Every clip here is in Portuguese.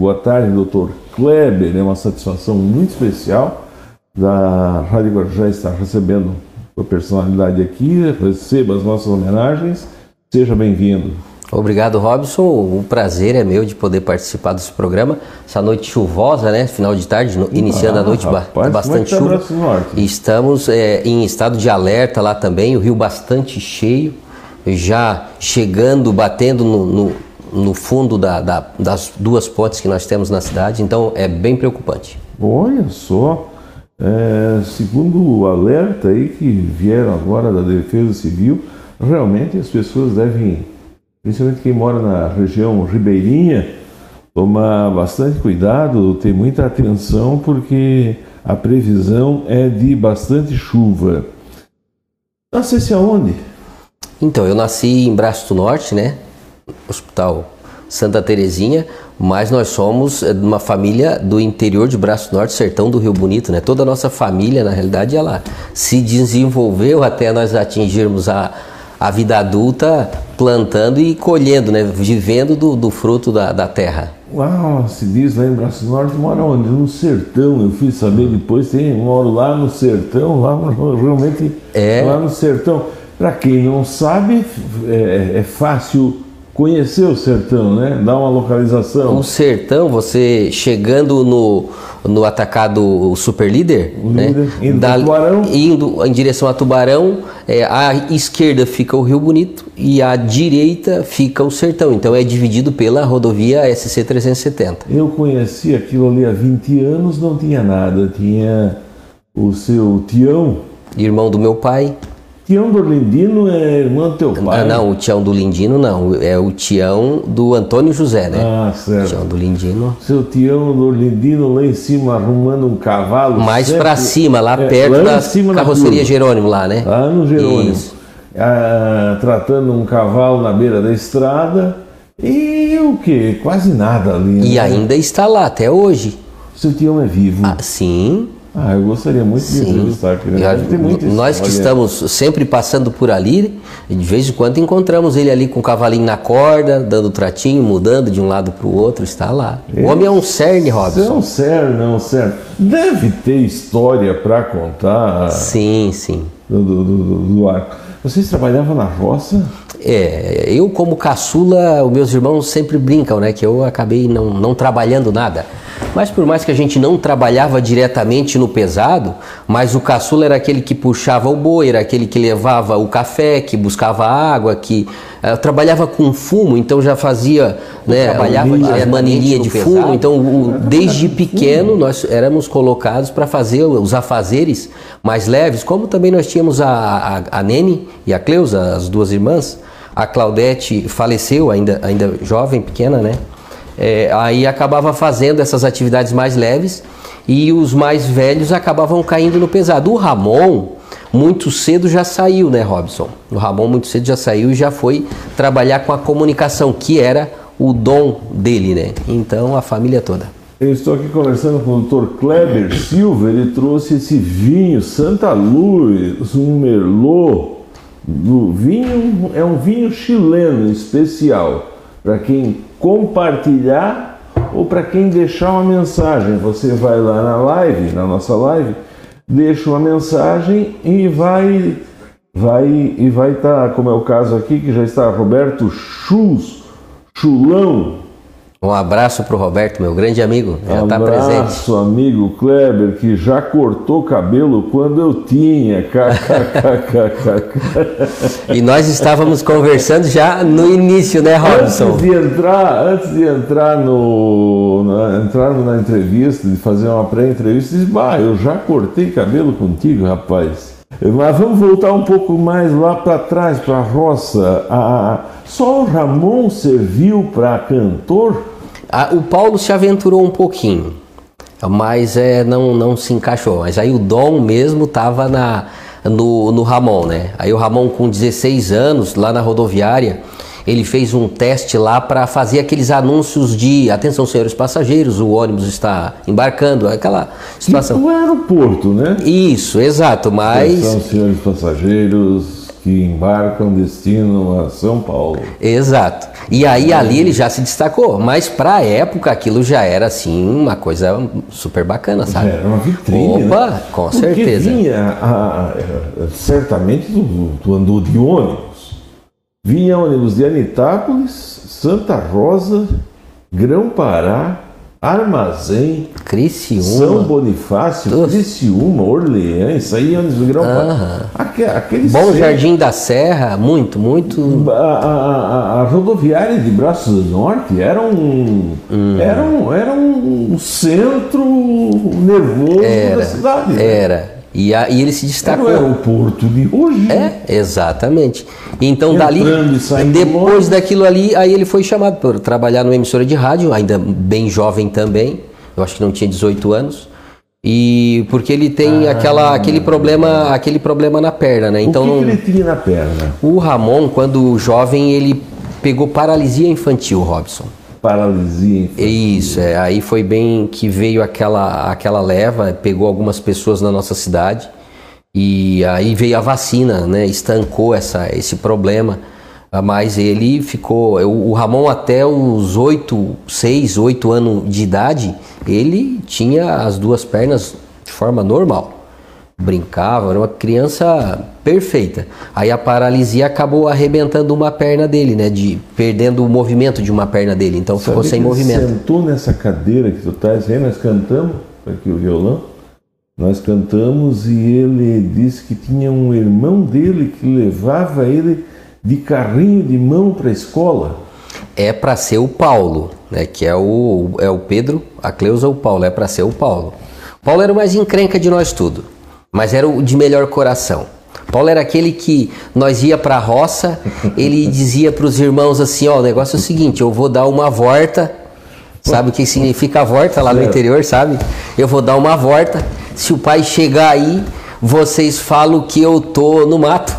boa tarde, doutor Kleber. É uma satisfação muito especial da Rádio Guarujá estar recebendo a personalidade aqui. Receba as nossas homenagens. Seja bem-vindo. Obrigado, Robson. O prazer é meu de poder participar desse programa. Essa noite chuvosa, né? Final de tarde, no, iniciando ah, a noite, rapaz, bastante chuva. Estamos é, em estado de alerta lá também, o rio bastante cheio, já chegando, batendo no, no, no fundo da, da, das duas pontes que nós temos na cidade, então é bem preocupante. Olha só, é, segundo o alerta aí que vieram agora da Defesa Civil, realmente as pessoas devem principalmente quem mora na região ribeirinha, tomar bastante cuidado, ter muita atenção, porque a previsão é de bastante chuva. Nascesse aonde? Então, eu nasci em Braço do Norte, né? Hospital Santa Terezinha, mas nós somos de uma família do interior de Braço Norte, sertão do Rio Bonito, né? Toda a nossa família, na realidade, ela se desenvolveu até nós atingirmos a, a vida adulta plantando e colhendo, né? vivendo do, do fruto da, da terra. Uau, se diz lá em Braço Norte, mora onde? No sertão. Eu fui saber depois, tem, moro lá no sertão, lá realmente é. lá no sertão. Para quem não sabe, é, é fácil conhecer o sertão, né? Dar uma localização. O sertão, você chegando no, no atacado super líder, né? indo, da, Tubarão. indo em direção a Tubarão, é, à esquerda fica o Rio Bonito e à direita fica o sertão. Então é dividido pela rodovia SC 370. Eu conheci aquilo ali há 20 anos, não tinha nada. Tinha o seu Tião, irmão do meu pai, Tião do Lindino é irmão do teu pai? Ah, não, o Tião do Lindino não. É o Tião do Antônio José, né? Ah, certo. Tião do Lindino. Seu Tião do Lindino lá em cima arrumando um cavalo. Mais sempre... para cima, lá é, perto lá da cima carroceria Jerônimo, lá, né? Lá no Jerônimo. Ah, tratando um cavalo na beira da estrada. E o que? Quase nada ali. E né? ainda está lá até hoje. Seu Tião é vivo? Ah, sim. Ah, eu gostaria muito de entrevistar. Nós que estamos sempre passando por ali, de vez em quando encontramos ele ali com o cavalinho na corda, dando tratinho, mudando de um lado para o outro, está lá. O homem é um cerne, Robson. É um cerne, é um cerne. Deve ter história para contar. Sim, sim. Do, do, do, do arco. Vocês trabalhavam na roça? É, eu como caçula, os meus irmãos sempre brincam, né? Que eu acabei não, não trabalhando nada. Mas por mais que a gente não trabalhava diretamente no pesado, mas o caçula era aquele que puxava o boi, era aquele que levava o café, que buscava água, que uh, trabalhava com fumo, então já fazia, né, trabalhava as de fumo. Pesado. Então, o, desde pequeno nós éramos colocados para fazer os afazeres mais leves, como também nós tínhamos a, a, a Nene e a Cleusa, as duas irmãs. A Claudete faleceu ainda, ainda jovem, pequena, né? É, aí acabava fazendo essas atividades mais leves e os mais velhos acabavam caindo no pesado. O Ramon, muito cedo já saiu, né, Robson? O Ramon muito cedo já saiu e já foi trabalhar com a comunicação, que era o dom dele, né? Então a família toda. Eu estou aqui conversando com o Dr. Kleber Silva, ele trouxe esse vinho Santa Luz, um Merlot. Do vinho é um vinho chileno especial para quem compartilhar ou para quem deixar uma mensagem. Você vai lá na live, na nossa live, deixa uma mensagem e vai vai e vai estar, tá, como é o caso aqui que já está Roberto Chus, Chulão, um abraço para o Roberto, meu grande amigo, já está presente. Um abraço, amigo Kleber, que já cortou cabelo quando eu tinha. e nós estávamos conversando já no início, né, Robson? Antes de entrar, antes de entrar no, na, entrar na entrevista, de fazer uma pré-entrevista, disse, bah, eu já cortei cabelo contigo, rapaz. Mas vamos voltar um pouco mais lá para trás, para a roça. A, só o Ramon serviu para cantor? Ah, o Paulo se aventurou um pouquinho, mas é, não, não se encaixou. Mas aí o Dom mesmo estava na, no, no Ramon, né? Aí o Ramon com 16 anos, lá na rodoviária, ele fez um teste lá para fazer aqueles anúncios de atenção senhores passageiros, o ônibus está embarcando, aquela situação. Tipo aeroporto, né? Isso, exato, mas... Atenção senhores passageiros, que embarcam destino a São Paulo. Exato. E aí ali ele já se destacou, mas para a época aquilo já era assim uma coisa super bacana, sabe? Era uma vitrine. Opa, né? com Porque certeza. Vinha, a- a- certamente tu, tu andou de ônibus. Vinha ônibus de Anitápolis, Santa Rosa, Grão-Pará, Armazém, São Criciúma. Bonifácio, Nossa. Criciúma, Orleans, saía ônibus de Grão-Pará. Aham. Aque- Aquele Bom centro- Jardim da Serra, muito, muito. A, a- a- rodoviária de Braços do Norte era um, Hum. era um, era um centro nervoso da cidade. né? E, a- e ele se Era o destacou. aeroporto de hoje. É, exatamente. Então dali, e depois daquilo ali, aí ele foi chamado para trabalhar numa emissora de rádio, ainda bem jovem também. Eu acho que não tinha 18 anos. E porque ele tem aquela, aquele problema, aquele problema na perna, né? Então Ah. o que, que ele tinha na perna? o Ramon, quando jovem, ele pegou paralisia infantil, Robson. Paralisia. infantil. Isso, é, aí foi bem que veio aquela, aquela leva, pegou algumas pessoas na nossa cidade e aí veio a vacina, né? Estancou essa, esse problema. Mas ele ficou. O Ramon, até os 8, 6, 8 anos de idade, ele tinha as duas pernas de forma normal. Brincava, era uma criança perfeita. Aí a paralisia acabou arrebentando uma perna dele, né? De, perdendo o movimento de uma perna dele. Então ficou Sabe sem que ele movimento. sentou nessa cadeira que tu estás aí, nós cantamos, tá aqui o violão, nós cantamos e ele disse que tinha um irmão dele que levava ele de carrinho de mão para a escola. é para ser o Paulo, né? Que é o, é o Pedro, a Cleusa o Paulo, é para ser o Paulo. Paulo era o mais encrenca de nós tudo, mas era o de melhor coração. Paulo era aquele que nós ia para a roça, ele dizia para os irmãos assim, ó, o negócio é o seguinte, eu vou dar uma volta, sabe o que significa a volta lá no interior, sabe? Eu vou dar uma volta, se o pai chegar aí, vocês falam que eu tô no mato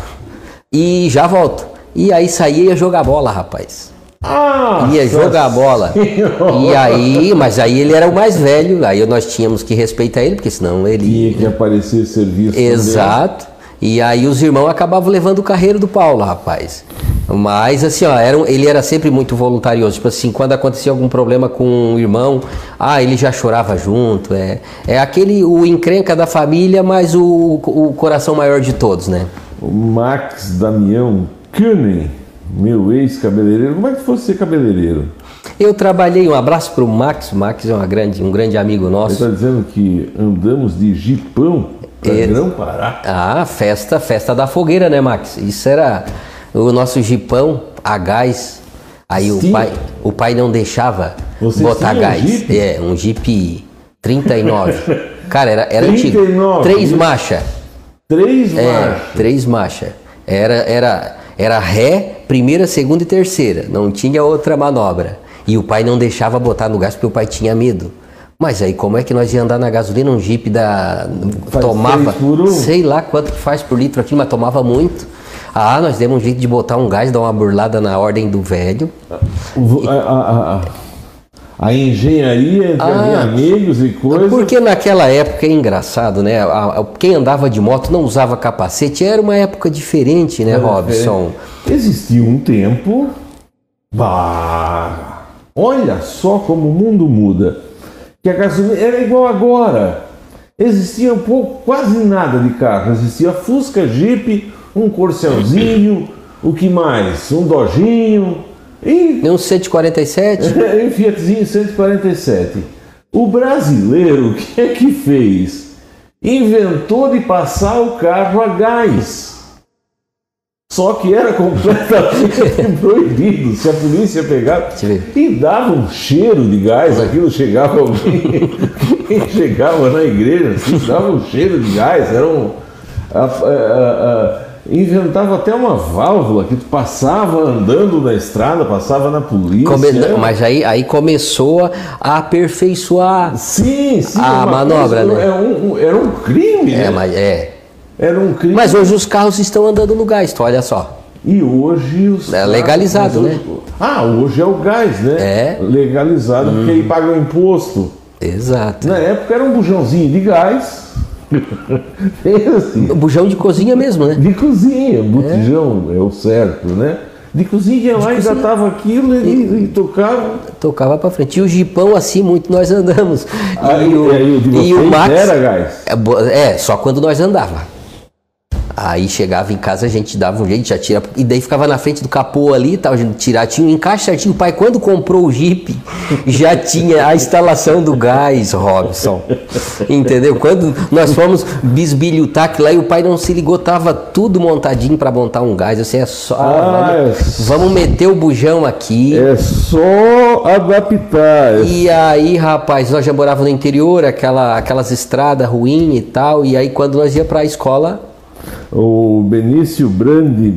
e já volto. E aí saía e ia jogar bola, rapaz Ah! ia jogar bola. E aí, mas aí ele era o mais velho, aí nós tínhamos que respeitar ele, porque senão ele. Tinha que aparecer serviço. Exato. E aí os irmãos acabavam levando o carreiro do Paulo, rapaz. Mas assim, ó, era, um- ele era sempre muito voluntarioso. Tipo assim, quando acontecia algum problema com um irmão, ah, ele já chorava junto. É, é aquele, o encrenca da família, mas o, o coração maior de todos, né? O Max Damião Kuhnen, meu ex-cabeleireiro. Como é que fosse ser cabeleireiro? Eu trabalhei, um abraço pro Max, o Max é uma grande, um grande amigo nosso. está dizendo que andamos de jipão para Ex- Grão-Pará. Ah, festa, festa da fogueira, né, Max? Isso era o nosso jipão a gás. Aí o pai, o pai não deixava Vocês botar tinham um gás. Jeep? É, um Jeep 39. Cara, era, era 39, antigo. Três marcha. Três É, marchas. três marcha. Era, era, era ré, primeira, segunda e terceira. Não tinha outra manobra. E o pai não deixava botar no gás porque o pai tinha medo. Mas aí como é que nós ia andar na gasolina? Um Jeep da. Faz tomava. Sei lá quanto que faz por litro aqui, mas tomava muito. Ah, nós demos um jeito de botar um gás, dar uma burlada na ordem do velho. O- A, a- a- a engenharia entre Ah. amigos e coisas. Porque naquela época é engraçado, né? Quem andava de moto não usava capacete, era uma época diferente, né, Robson? Existia um tempo. Bah, olha só como o mundo muda. Que a gasolina era igual agora. Existia um pouco, quase nada de carro. Existia Fusca, Jeep, um Corcelzinho, o que mais? Um Dojinho e um 147? um Fiatzinho 147. O brasileiro, o que é que fez? Inventou de passar o carro a gás. Só que era completamente proibido. Se a polícia pegava e dava um cheiro de gás, aquilo chegava alguém, quem chegava na igreja, assim, dava um cheiro de gás, era um. a- a- a- inventava até uma válvula que tu passava andando na estrada, passava na polícia. Come-? Mas aí, aí começou a aperfeiçoar. Sim, sim. A manobra, coisa- né? é um- um- era um crime, É, né? mas, é. Era um crime. mas hoje os carros estão andando no gás, tu olha só. E hoje os. É legalizado, mas hoje- Ah, hoje é o gás, né? É. Legalizado, porque aí paga o imposto. Exato. Na época era um bujãozinho de gás, Fez assim. Bujão de cozinha mesmo, né? De cozinha, botijão é, o certo, né? De cozinha ia lá, engatava aquilo e, e tocava. Tocava pra frente. E o jipão, assim, muito nós andamos. Aí, e o, aí o de e o Max. era gás. É, é, só quando nós andava. Aí chegava em casa, a gente dava um jeito, já tira. E daí ficava na frente do capô ali, tal, a gente tirar, tinha um encaixe certinho. O pai, quando comprou o Jeep, já tinha a instalação do gás, Robson. Entendeu? Quando nós fomos bisbilhotar que lá e o pai não se ligou, tava tudo montadinho para montar um gás. Assim, é só. Ah, vamos, é. vamos meter o bujão aqui. É só adaptar. é E aí, rapaz, nós já morávamos no interior, aquela, aquelas estradas ruins e tal. E aí, quando nós ia pra escola, O Benício Brandi,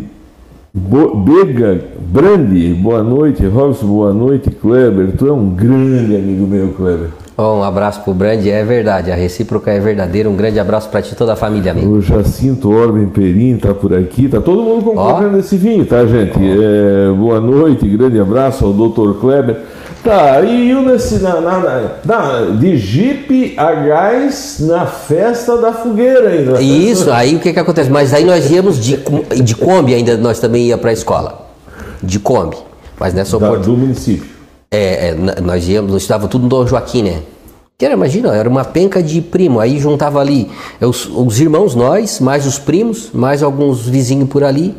Bo- Bega, Brandi, boa noite. Robson, boa noite. Kleber, tu é um grande amigo meu, Kleber. ó, um abraço pro Brand, é verdade, a recíproca é verdadeira. Um grande abraço pra ti e toda a família, amigo. O Jacinto Orben Perim tá por aqui. Tá todo mundo concorrendo nesse vinho, tá, gente? É, boa noite, grande abraço ao Dr. Kleber. Tá, e eu nesse, na, na, na- de Jeep a gás na festa da fogueira ainda. E Isso, aí o que que acontece? Mas aí nós íamos de, de Kombi ainda, nós também ia pra escola. De Kombi. Mas nessa Da- oportunidade. do município. É, é, nós íamos, nós estava tudo no Dom Joaquim, né? Que era, imagina, era uma penca de primo. Aí juntava ali os, os irmãos, nós, mais os primos, mais alguns vizinhos por ali.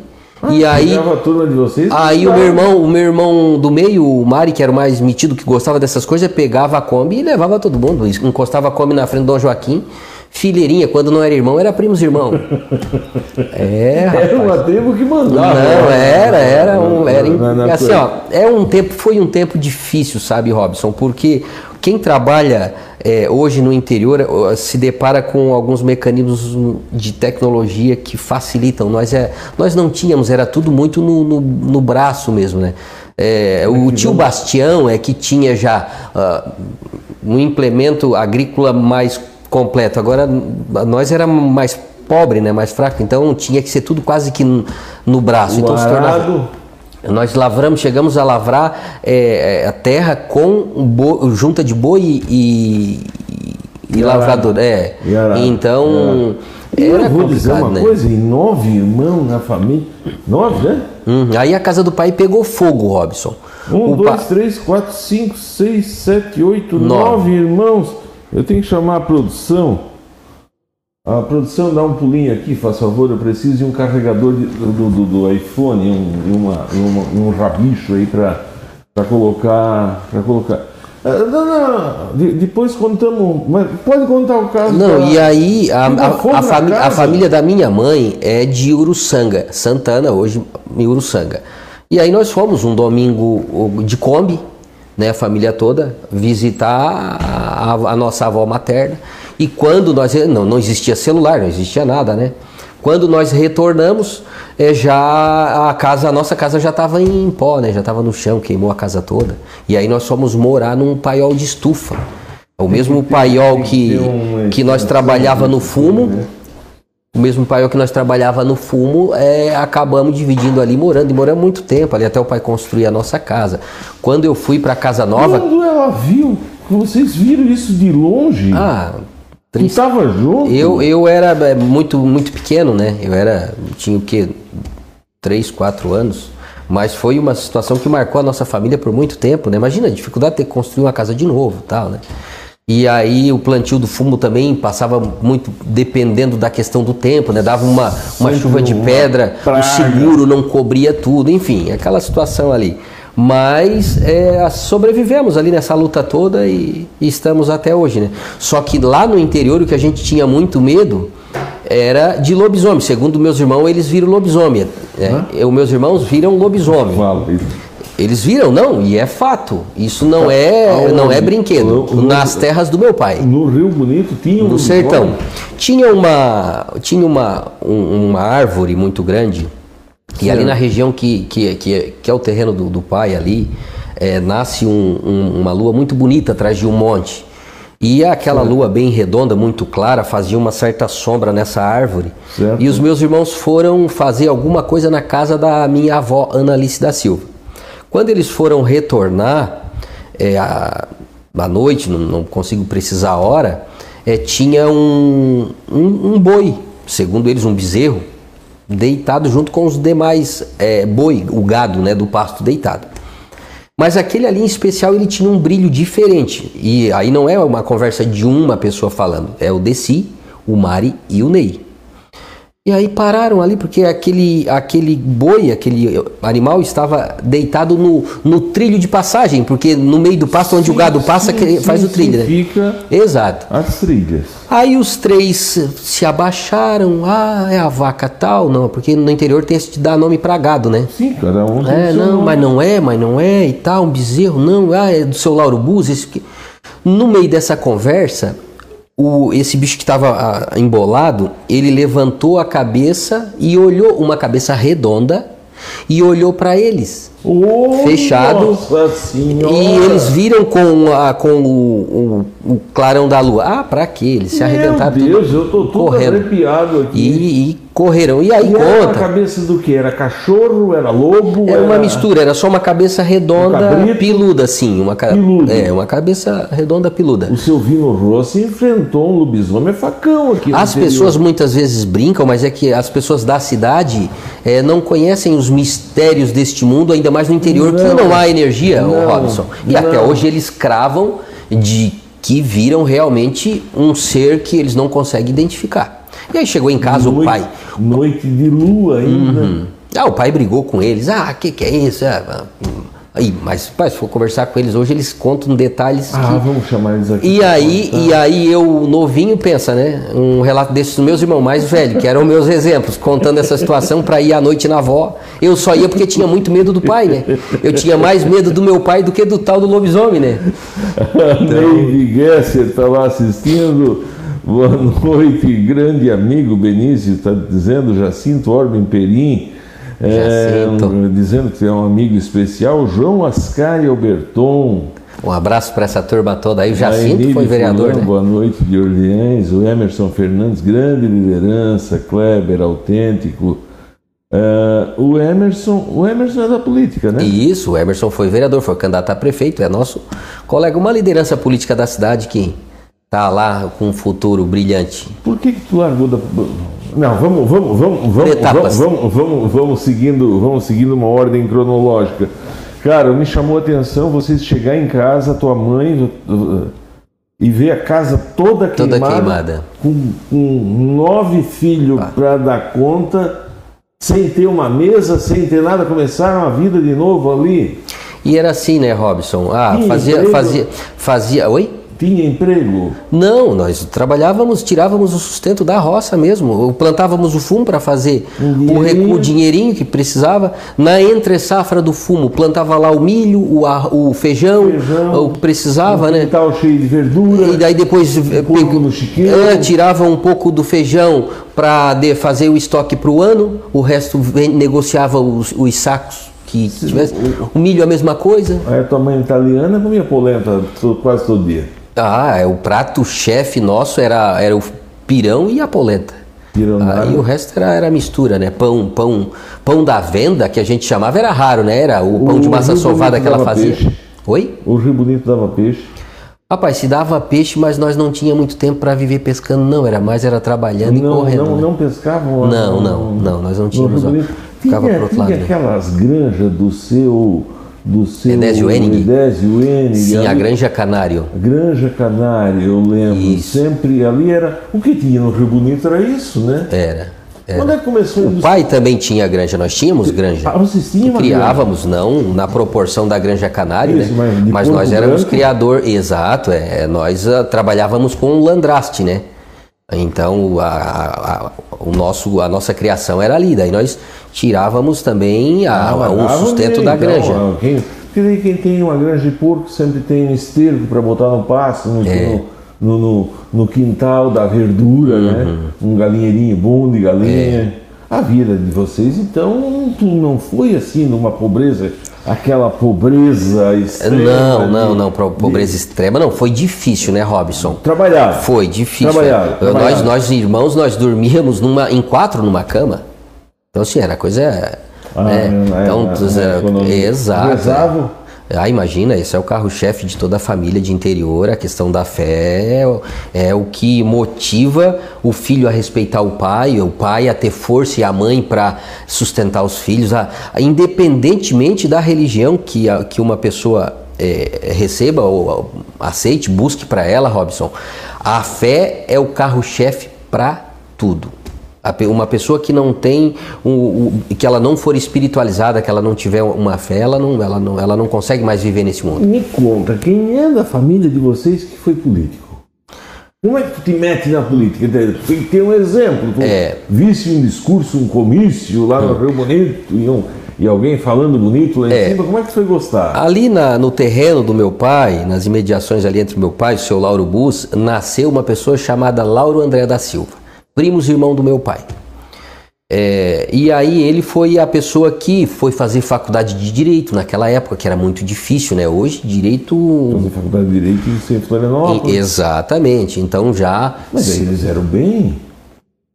E aí, turma de vocês. aí o meu irmão, o meu irmão do meio, o Mari, que era o mais metido, que gostava dessas coisas, pegava a Kombi e levava todo mundo. Encostava a Kombi na frente do Dom Joaquim. Filheirinha, quando não era irmão, era primos irmão. É, rapaz. Era uma tribo que mandava. Não, né? era, era um. Era, na assim, ó, é um tempo, foi um tempo difícil, sabe, Robson? Porque quem trabalha é, hoje no interior se depara com alguns mecanismos de tecnologia que facilitam. Nós, é, nós não tínhamos, era tudo muito no, no, no braço mesmo, né? É, o tio Bastião é que tinha já ah, um implemento agrícola mais completo. Agora, nós era mais pobre, né? Mais fraco. Então tinha que ser tudo quase que no, no braço. O então se tornava. Nós lavramos, chegamos a lavrar é, é, a terra com bo- junta de boi e, e, e lavrador. É. Então E eu vou dizer uma né? coisa, e nove irmãos na família. Nove, né? Hum, aí a casa do pai pegou fogo, Robson. Um, O dois, pa- três, quatro, cinco, seis, sete, oito, Nove. nove irmãos. Eu tenho que chamar a produção. A produção dá um pulinho aqui, faz favor. Eu preciso de um carregador de- do, do, do iPhone, um, uma, uma- um rabicho aí para colocar. Pra colocar. Ah, não, não, de- depois contamos. Mas pode contar o caso. Não, da- e aí a, a- a fami- a casa? família da minha mãe é de Uruçanga, Santana, hoje em Uruçanga. E aí nós fomos um domingo de Kombi, né, a família toda, visitar a, a- a nossa avó materna. E quando nós. Não, não existia celular, não existia nada, né? Quando nós retornamos, é, já a casa, a nossa casa já estava em pó, né? Já estava no chão, queimou a casa toda. E aí nós fomos morar num paiol de estufa. O mesmo paiol que, que nós trabalhava no fumo, né? o mesmo paiol que nós trabalhava no fumo, é, acabamos dividindo ali, morando, e moramos muito tempo ali até o pai construir a nossa casa. Quando eu fui para casa nova, Quando ela viu, vocês viram isso de longe? ah, Tu triste. tava junto? Eu, eu era é, muito, muito pequeno, né? Eu era, tinha o quê? 3, 4 anos. Mas foi uma situação que marcou a nossa família por muito tempo, né? Imagina a dificuldade de ter que construir uma casa de novo e tal, né? E aí o plantio do fumo também passava muito dependendo da questão do tempo, né? Dava uma, uma chuva de pedra, praga. o seguro não cobria tudo, enfim, aquela situação ali. Mas é, sobrevivemos ali nessa luta toda e, e estamos até hoje, né? Só que lá no interior o que a gente tinha muito medo era de lobisomem. Segundo meus irmãos, eles viram lobisomem. Né? Os meus irmãos viram lobisomem. Eles viram, não, e é fato. Isso não é, Aonde? não é brinquedo. No- Nas terras do meu pai No Rio Bonito tinha um no sertão. Tinha uma, tinha uma, um- uma árvore muito grande e ali Certo. na região que, que, que, que é o terreno do, do pai ali, é, nasce um- um- uma lua muito bonita atrás de um monte. E aquela lua bem redonda, muito clara, fazia uma certa sombra nessa árvore. Certo. E os meus irmãos foram fazer alguma coisa na casa da minha avó, Ana Alice da Silva. Quando eles foram retornar, é, a- à noite, não, não consigo precisar a hora, é, tinha um, um, um boi, segundo eles um bezerro, deitado junto com os demais é, boi, o gado né, do pasto deitado. Mas aquele ali em especial ele tinha um brilho diferente. E aí não é uma conversa de uma pessoa falando, é o Desi, o Mari e o Ney. E aí pararam ali porque aquele, aquele boi, aquele animal estava deitado no, no trilho de passagem, porque no meio do pasto onde Sim, o gado passa sim, que faz sim, o trilho, né? Fica Exato. as trilhas. Aí os três se abaixaram, ah, é a vaca tal, não, porque no interior tem esse de dar nome para gado, né? Sim, cada um tem É, não, nome. mas não é, mas não é e tal, um bezerro, não, ah, é do seu Lauro Bus, esse que... No meio dessa conversa, o, esse bicho que estava embolado, ele levantou a cabeça e olhou, uma cabeça redonda, e olhou para eles. Fechado. E eles viram com, a, com o, o- o clarão da lua. Ah, pra quê? Eles se arrebentaram Meu Deus, tudo eu tô todo correndo. arrepiado aqui. E, e correram. E aí E era a conta. cabeça do que? Era cachorro? Era lobo? Era uma mistura, era só uma cabeça redonda, Um piluda, assim. Uma, ca-. É, uma cabeça redonda, piluda. O seu Vino Rossi enfrentou um lobisomem facão aqui. As interior. pessoas muitas vezes brincam, mas é que as pessoas da cidade eh, não conhecem os mistérios deste mundo, ainda mais no interior, que Não. não há energia, Não. Robson. E Não. até hoje eles cravam de que viram realmente um ser que eles não conseguem identificar. E aí chegou em casa o noite, pai. Noite de lua ainda. Uhum. Ah, o pai brigou com eles. Ah, que que é isso? Ah. Aí, mas pai, se for conversar com eles hoje, eles contam detalhes Ah, que vamos chamar eles aqui. e aí, contar. e aí eu, novinho, pensa, né? Um relato desses dos meus irmãos mais velhos, que eram meus exemplos, contando essa situação para ir à noite na avó. Eu só ia porque tinha muito medo do pai, né? Eu tinha mais medo do meu pai do que do tal do lobisomem, né? Ney Gesser está lá assistindo. Boa noite, grande amigo Benício, está dizendo Jacinto Orben Perim. É, Jacinto. dizendo que é um amigo especial, João Ascari Alberton. Um abraço para essa turma toda aí. O Jacinto foi vereador, Fulano, né? Boa noite de Orleans, o Emerson Fernandes, grande liderança, Kleber, autêntico. É, o Emerson, o Emerson é da política, né? E isso, o Emerson foi vereador, foi candidato a prefeito, é nosso colega, uma liderança política da cidade que tá lá com um futuro brilhante. Por que, que tu largou da. Não, vamos, vamos, vamos, vamos, vamos, vamos, vamos, vamos seguindo, vamos seguindo uma ordem cronológica. Cara, me chamou a atenção vocês chegar em casa, tua mãe e ver a casa toda Toda queimada, queimada. Com, com nove filhos para dar conta, sem ter uma mesa, sem ter nada, começaram a vida de novo ali. E era assim, né, Robson? Ah, Sim, fazia, fazia, fazia. Oi? Tinha emprego. Não, nós trabalhávamos, tirávamos o sustento da roça mesmo. Plantávamos o fumo para fazer Um o, recu- o dinheirinho que precisava. Na entre safra do fumo, plantava lá o milho, o, ar- o feijão, Feijão. o que precisava, um né? quintal cheio de verdura. E daí depois eh, pegou- no chiqueiro. é, tirava um pouco do feijão para fazer o estoque para o ano, o resto negociava os, os sacos que tivesse. O milho a mesma coisa. A tua mãe italiana comia polenta quase todo dia. Ah, é, o prato chefe nosso era, era o pirão e a polenta. Pirão Aí o resto era, era mistura, né? Pão, pão, pão da venda, que a gente chamava, era raro, né? Era o pão O de massa sovada que ela fazia. peixe. Oi? O Rio Bonito dava peixe. Rapaz, se dava peixe, mas nós não tinha muito tempo para viver pescando, não. Era mais era trabalhando e Não, correndo. não, né? não pescavam Não, não, não, nós não tínhamos, ó. Ficava tinha, pro outro lado, né? aquelas granjas do seu do seu Edésio Enig. Edésio Enig, Sim, a ali- Granja Canário. Granja Canário, eu lembro. Isso. Sempre ali era. O que tinha no Rio Bonito era isso, né? Era. era. Quando é que começou a O pai também tinha granja, nós tínhamos granja. Ah, vocês tinham Criávamos, não na proporção da Granja Canário, Isso, né? mas Mas nós éramos branco? criador, exato, é, é, nós ah, trabalhávamos com o landraste, né? Então a, a- a- o nosso, a nossa criação era ali, daí nós tirávamos também a, Ah, sustento da então, granja. ah, Quem, quem tem uma granja de porco sempre tem um esterco para botar no pasto, no, É. no, no- no quintal da verdura, né? Uhum. Um galinheirinho bom de É. galinha. A vida de vocês, então, não foi assim numa pobreza, aquela pobreza extrema. Não, não, de- não, pobreza extrema não, foi difícil, né, Robson? Trabalhar. Foi difícil. Trabalhado, né? trabalhado. Nós, nós irmãos, nós dormíamos numa, em quatro numa cama. Então, assim, era coisa. Ah, né? é, então, é, é, quando exato. rezavam. Ah, imagina, esse é o carro-chefe de toda a família de interior. A questão da fé é, é, o que motiva o filho a respeitar o pai, o pai a ter força e a mãe para sustentar os filhos, a, a, independentemente da religião que, a, que uma pessoa é, receba ou aceite, busque para ela, Robson. A fé é o carro-chefe para tudo. Uma pessoa que não tem, um, um, que ela não for espiritualizada, que ela não tiver uma fé, ela não, ela, não, ela não consegue mais viver nesse mundo. Me conta, quem é da família de vocês que foi político? Como é que tu te mete na política? Tem que ter um exemplo. Tu é. visse um discurso, um comício lá no hum. Rio Bonito e, um, e, alguém falando bonito lá em é. cima, como é que tu foi gostar? Ali na, no terreno do meu pai, nas imediações ali entre meu pai e o seu Lauro Bus, nasceu uma pessoa chamada Lauro André da Silva primos irmão do meu pai. É, e aí ele foi a pessoa que foi fazer faculdade de Direito naquela época, que era muito difícil, né? Hoje, Direito... Fazer faculdade de Direito em Florianópolis. Exatamente, então já... Mas aí eles eram bem...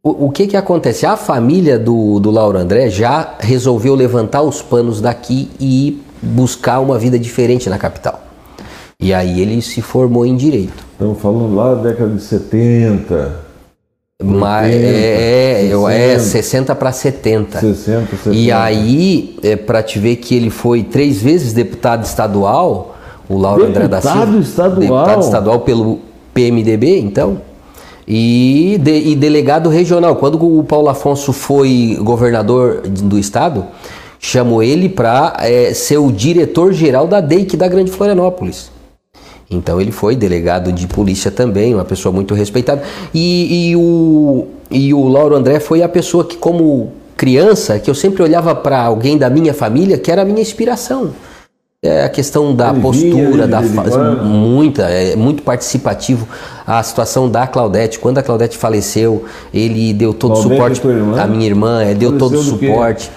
O, o, que que acontece? A família do, do Lauro André já resolveu levantar os panos daqui e buscar uma vida diferente na capital. E aí ele se formou em Direito. Estamos falando lá da década de 70... Mas é, é, é 60 para 70. 60, 70. E aí, é, para te ver que ele foi três vezes deputado estadual, o Lauro deputado André da Silva. Estadual. Deputado estadual pelo PMDB, então. E, de, e delegado regional. Quando o Paulo Afonso foi governador do estado, chamou ele para é, ser o diretor-geral da DEIC da Grande Florianópolis. Então ele foi delegado de polícia também, uma pessoa muito respeitada. E, e, o, e o Lauro André foi a pessoa que, como criança, que eu sempre olhava para alguém da minha família que era a minha inspiração. É a questão da ele postura, da muita, é muito participativo. A situação da Claudete, quando a Claudete faleceu, ele deu todo o suporte. A minha irmã, é, deu todo o suporte.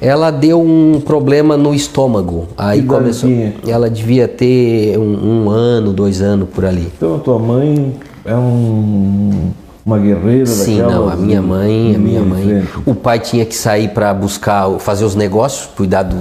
Ela deu um problema no estômago. Aí começou. Ela devia ter um, um, ano, dois anos por ali. Então a tua mãe é um, uma guerreira Sim, não, a minha mãe, a minha mãe. O pai tinha que sair para buscar, fazer os negócios, cuidar do,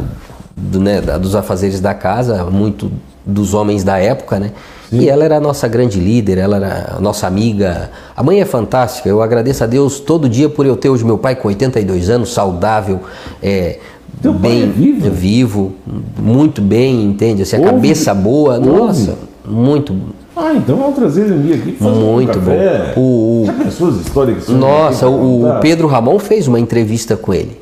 do, né, dos afazeres da casa, muito dos homens da época, né? Sim. E ela era a nossa grande líder, ela era a nossa amiga. A mãe é fantástica, eu agradeço a Deus todo dia por eu ter hoje meu pai com 82 anos, saudável, é, Teu bem é vivo? vivo? muito bem, entende? Assim, a Ouve? cabeça boa, Ouve? nossa, muito ah, então vamos trazer ele um dia aqui fazer Muito um café. bom. O, Já pensou as histórias que Nossa, o, o Pedro Ramon fez uma entrevista com ele.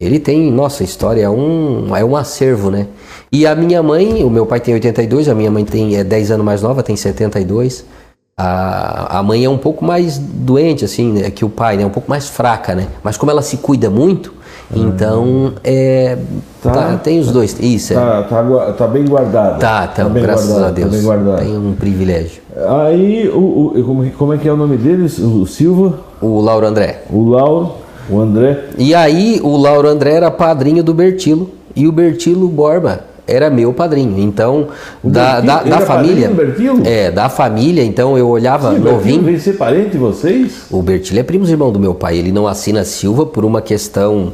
Ele tem, nossa, história é um, é um acervo, né? E a minha mãe, o meu pai tem 82, a minha mãe tem é 10 anos mais nova, tem 72. A, a mãe é um pouco mais doente, assim, né, que o pai, né? Um pouco mais fraca, né? Mas como ela se cuida muito, então é, tá, tá, tem os dois. Isso, tá, é. tá, tá bem guardado. Tá, tá, tá graças guardado, a Deus. Tá bem guardado. Tem um privilégio. Aí, o, o, como, como é que é o nome deles? O Silva? O Lauro André. O Lauro. O André. E aí o Lauro André era padrinho do Bertilo e o Bertilo Borba era meu padrinho. Então, o da, da, da família. É, da família, então eu olhava Sim, novinho. Vem ser parente de vocês? O Bertilo é primo irmão do meu pai. Ele não assina Silva por uma questão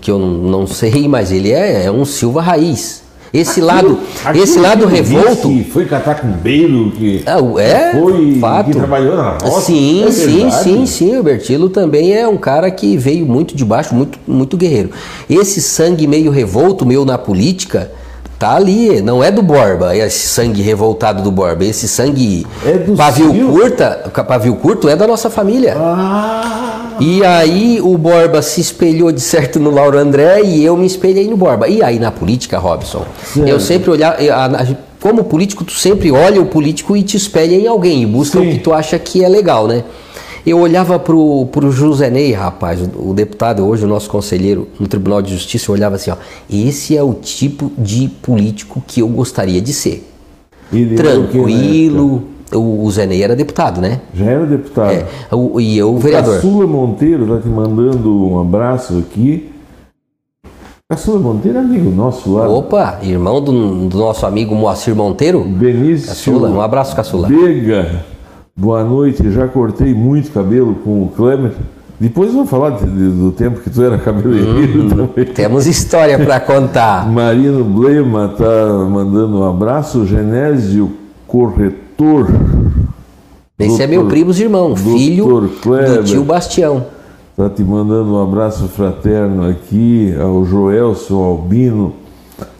que eu não sei, mas ele é, é um Silva raiz. Esse lado, aquilo esse lado revolto. Que foi catar-com-beiro, que é, é foi fato. que trabalhou na roça. Sim, é sim, sim, sim. O Bertilo também é um cara que veio muito de baixo, muito, muito guerreiro. Esse sangue meio revolto meu na política tá ali, não é do Borba, esse sangue revoltado do Borba, esse sangue é do pavio curta, pavio curto é da nossa família. Ah. E aí o Borba se espelhou de certo no Lauro André e eu me espelhei no Borba. E aí na política, Robson, Sim. eu sempre olhava, como político tu sempre olha o político e te espelha em alguém e busca Sim. o que tu acha que é legal, né? Eu olhava pro, pro José Ney, rapaz, o, o, deputado hoje, o nosso conselheiro no Tribunal de Justiça, eu olhava assim, ó, esse é o tipo de político que eu gostaria de ser. Ele Tranquilo. O, o Zé Ney era deputado, né? Já era deputado. É, o, e eu, o vereador. Caçula Monteiro tá te mandando um abraço aqui. Caçula Monteiro é amigo nosso lá. Opa, irmão do, do nosso amigo Moacir Monteiro. Benício. Caçula, um abraço, Caçula. Vega. Boa noite, já cortei muito cabelo com o Klemer. Depois vamos falar de, de, do tempo que tu era cabeleireiro Uhum. também. Temos história para contar. Marino Blema tá mandando um abraço. Genésio Corretor. Esse é meu Doutor- primo irmão, filho Doutor Kleber. do tio Bastião. Tá te mandando um abraço fraterno aqui ao Joelson Albino,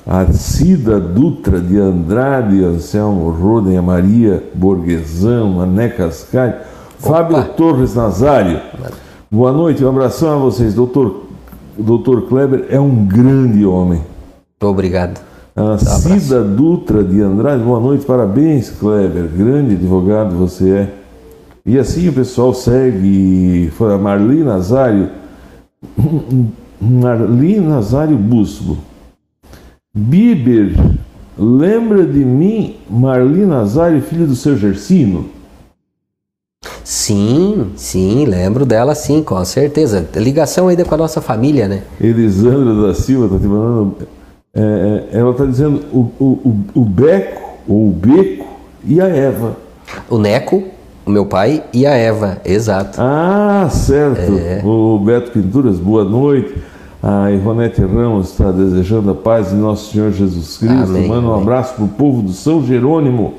a Cida Dutra de Andrade, Anselmo Roden, a Maria Borguesão, a Né Cascai, Fábio Torres Nazário. Boa noite, um abração a vocês. Doutor, Doutor Kleber é um grande homem. Obrigado. A Cida Dutra de Andrade, boa noite, parabéns, Kleber, grande advogado você é. E assim o pessoal segue, foi a Marli Nazário, Marli Nazário Busco. Biber, lembra de mim, Marli Nazário, filho do seu Gersino? Sim, sim, lembro dela sim, com certeza. Ligação ainda com a nossa família, né? Elisandra da Silva está te mandando. É, é, ela está dizendo o, o, o, o Beco, ou o Beco e a Eva. O Neco, o meu pai e a Eva, exato. Ah, certo. É. O Beto Pinturas, boa noite. A Ivonete Ramos está desejando a paz de nosso Senhor Jesus Cristo. Amém, Manda um amém. abraço para o povo do São Jerônimo.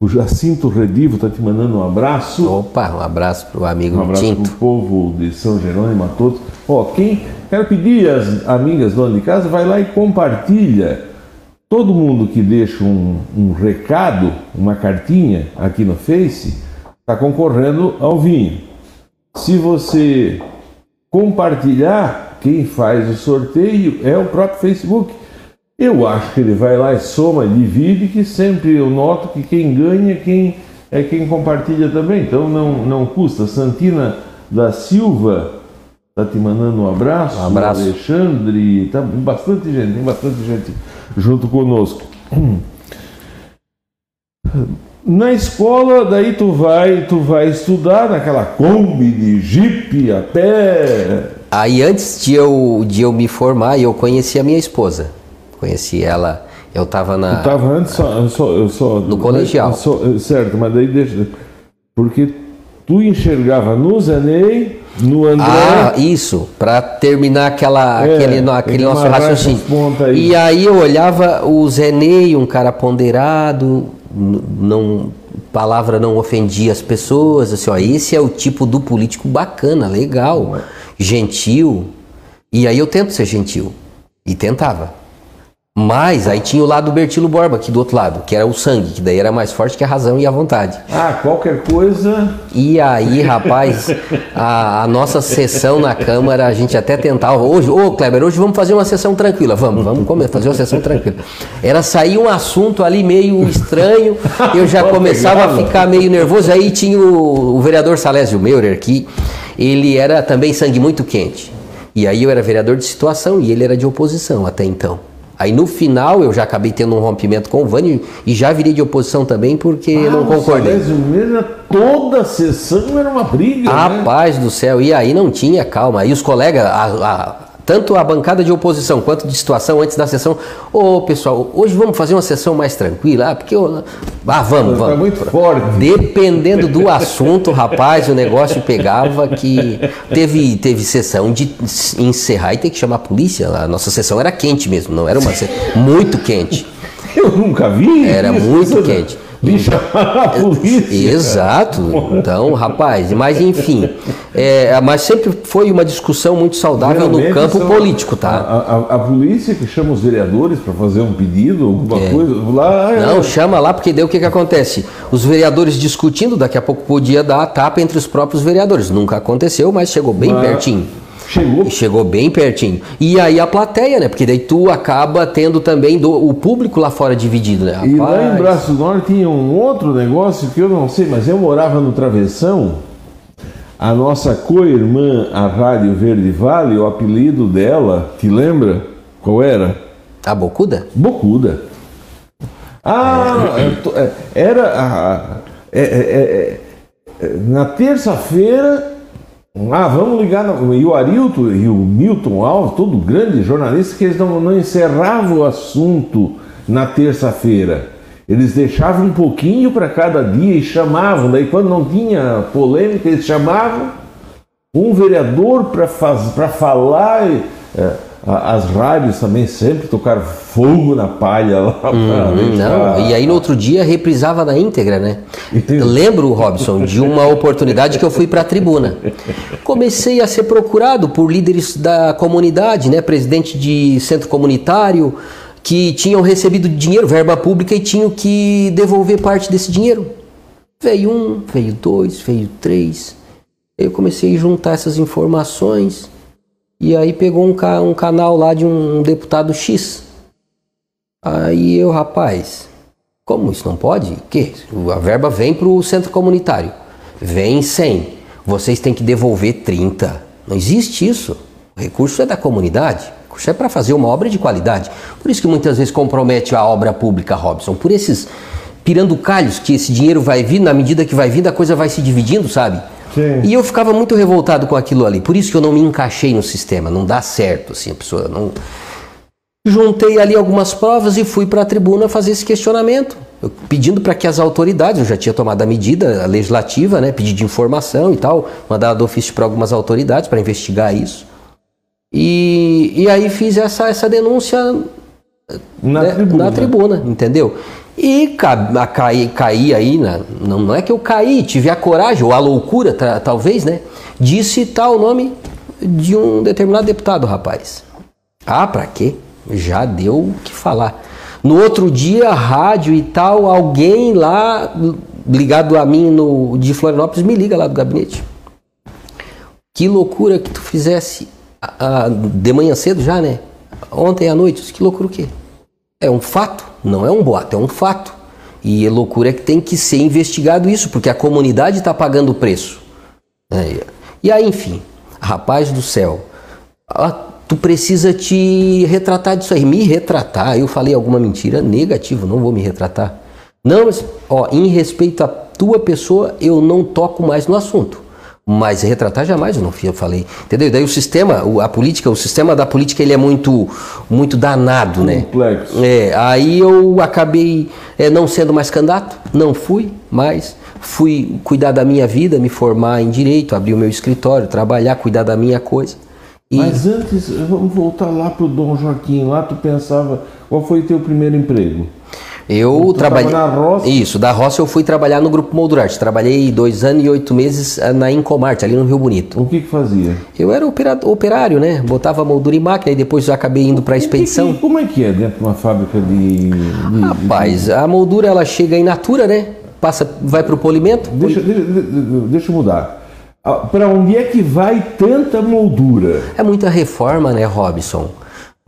O Jacinto Redivo está te mandando um abraço. Opa, um abraço pro amigo Um abraço Tinto. para o povo de São Jerônimo, a todos. Ó, quem quero pedir às amigas dona de casa, vai lá e compartilha. Todo mundo que deixa um, um recado, uma cartinha aqui no Face, está concorrendo ao vinho. Se você compartilhar, quem faz o sorteio é o próprio Facebook. Eu acho que ele vai lá e soma divide, que sempre eu noto que quem ganha quem é quem compartilha também. Então não, não custa. Santina da Silva tá te mandando um abraço. Um abraço. Alexandre, tá bastante gente, tem bastante gente junto conosco. Na escola, daí tu vai, tu vai estudar naquela Kombi de Jeep a pé. Aí antes de eu, de eu me formar, eu conheci a minha esposa. Conheci ela, eu tava na. Eu tava antes só, só, eu só No colegial. só- certo, mas daí deixa. Porque tu enxergava no Zenei, no André. Ah, isso, para terminar aquela, É, aquele, aquele que nosso raciocínio. aí. E aí eu olhava o Zenei, um cara ponderado, não palavra não ofendia as pessoas, assim, ó, esse é o tipo do político bacana, legal, gentil. E aí eu tento ser gentil. E tentava. Mas aí tinha o lado do Bertilo Borba, aqui do outro lado, que era o sangue, que daí era mais forte que a razão e a vontade. Ah, qualquer coisa. E aí, rapaz, a, a nossa sessão na Câmara, a gente até tentava. Hoje, ô Kleber, hoje vamos fazer uma sessão tranquila. Vamos, vamos comer, fazer uma sessão tranquila. Era sair um assunto ali meio estranho, eu já começava a ficar meio nervoso. Aí tinha o, o vereador Salésio Meurer aqui, ele era também sangue muito quente. E aí eu era vereador de situação e ele era de oposição até então. Aí no final eu já acabei tendo um rompimento com o Vânio e já virei de oposição também porque eu não Ah, o concordei. Salésio Meira, toda a sessão era uma briga. né? Rapaz do céu, e aí não tinha calma. E os colegas, a- a- tanto a bancada de oposição quanto de situação antes da sessão, ô pessoal, hoje vamos fazer uma sessão mais tranquila, ah, porque eu, ah, vamos, Tá vamos. muito forte. Dependendo do assunto, rapaz, o negócio pegava que teve teve sessão de encerrar e ter que chamar a polícia. A nossa sessão era quente mesmo, não era uma muito quente. Eu nunca vi. Era isso, muito quente. A polícia. Exato. Então, rapaz, mas enfim. é, mas sempre foi uma discussão muito saudável no campo político, A, tá? a- a polícia que chama os vereadores para fazer um pedido, alguma coisa. Lá é- Não, chama lá, porque daí o que, que acontece? Os vereadores discutindo, daqui a pouco podia dar a tapa entre os próprios vereadores. Nunca aconteceu, mas chegou bem Mas pertinho. Chegou. Chegou bem pertinho. E aí a plateia, né? Porque daí tu acaba tendo também do- o público lá fora dividido, né? E lá em Rapaz, Braço do Norte tinha um outro negócio que eu não sei, mas eu morava no Travessão. A nossa co-irmã, a Rádio Verde Vale, o apelido dela, te lembra? Qual era? A bocuda? Bocuda. Ah, é, é, era. a- é, é, é, na terça-feira. Ah, vamos ligar. no- e o Arilton e o Milton Alves, todo grande jornalista, que eles não, não encerravam o assunto na terça-feira. Eles deixavam um pouquinho para cada dia e chamavam. Daí, quando não tinha polêmica, eles chamavam um vereador para falar. É, as rádios também sempre tocaram fogo na palha lá hum, Não, e aí no outro dia reprisava na íntegra, né? Eu lembro, Robson, de uma oportunidade que eu fui para a tribuna. Comecei a ser procurado por líderes da comunidade, né? Presidente de centro comunitário, que tinham recebido dinheiro, verba pública, e tinham que devolver parte desse dinheiro. Veio um, veio dois, veio três. Eu comecei a juntar essas informações e aí pegou um, ca um canal lá de um, deputado X. Aí eu, rapaz, como isso não pode? Que? A verba vem para o centro comunitário. Vem 100. Vocês têm que devolver 30. Não existe isso. O recurso é da comunidade. O recurso é para fazer uma obra de qualidade. Por isso que muitas vezes compromete a obra pública, Robson. Por esses piranducalhos que esse dinheiro vai vir, na medida que vai vindo, a coisa vai se dividindo, sabe? Sim. E eu ficava muito revoltado com aquilo ali. Por isso que eu não me encaixei no sistema. Não dá certo, assim, a pessoa não. Juntei ali algumas provas e fui para a tribuna fazer esse questionamento, eu, pedindo para que as autoridades, eu já tinha tomado a medida legislativa, né, pedido de informação e tal, mandado ofício para algumas autoridades para investigar isso. E, e aí fiz essa, essa denúncia na, né, tribuna. na tribuna, entendeu? E caí, caí aí, na, não, não é que eu caí, tive a coragem, ou a loucura, talvez, né? De citar o nome de um determinado deputado, rapaz. Ah, pra quê? Já deu o que falar. No outro dia, rádio e tal, alguém lá ligado a mim no, de Florianópolis me liga lá do gabinete. Que loucura que tu fizesse a, a, de manhã cedo já, né? Ontem à noite. Que loucura o quê? É um fato, não é um boato, é um fato. E é loucura que tem que ser investigado isso, porque a comunidade está pagando o preço. É, e aí, enfim, rapaz do céu, tu precisa te retratar disso aí, me retratar. Eu falei alguma mentira, negativo, não vou me retratar. Não, mas, ó, em respeito à tua pessoa, eu não toco mais no assunto. Mas retratar jamais eu não falei. Entendeu? Daí o sistema, a política, o sistema da política ele é muito muito danado, né? Complexo. É, aí eu acabei é, não sendo mais candidato, não fui mais. Fui cuidar da minha vida, me formar em direito, abrir o meu escritório, trabalhar, cuidar da minha coisa. E... Mas antes, vamos voltar lá para o Dom Joaquim. Lá tu pensava, qual foi o teu primeiro emprego? Eu trabalhei. Na roça? Isso, da roça eu fui trabalhar no Grupo Moldurarte. Trabalhei dois anos e oito meses eh, na Incomart, ali no Rio Bonito. O que, que fazia? Eu era operário, né? Botava moldura em máquina e depois eu acabei indo para a expedição. Que, como é que é dentro de uma fábrica de. de Rapaz, de... a moldura ela chega in natura, né? Passa, vai para o polimento. Deixa, deixa, deixa eu mudar. Ah, para onde é que vai tanta moldura? É muita reforma, né, Robson?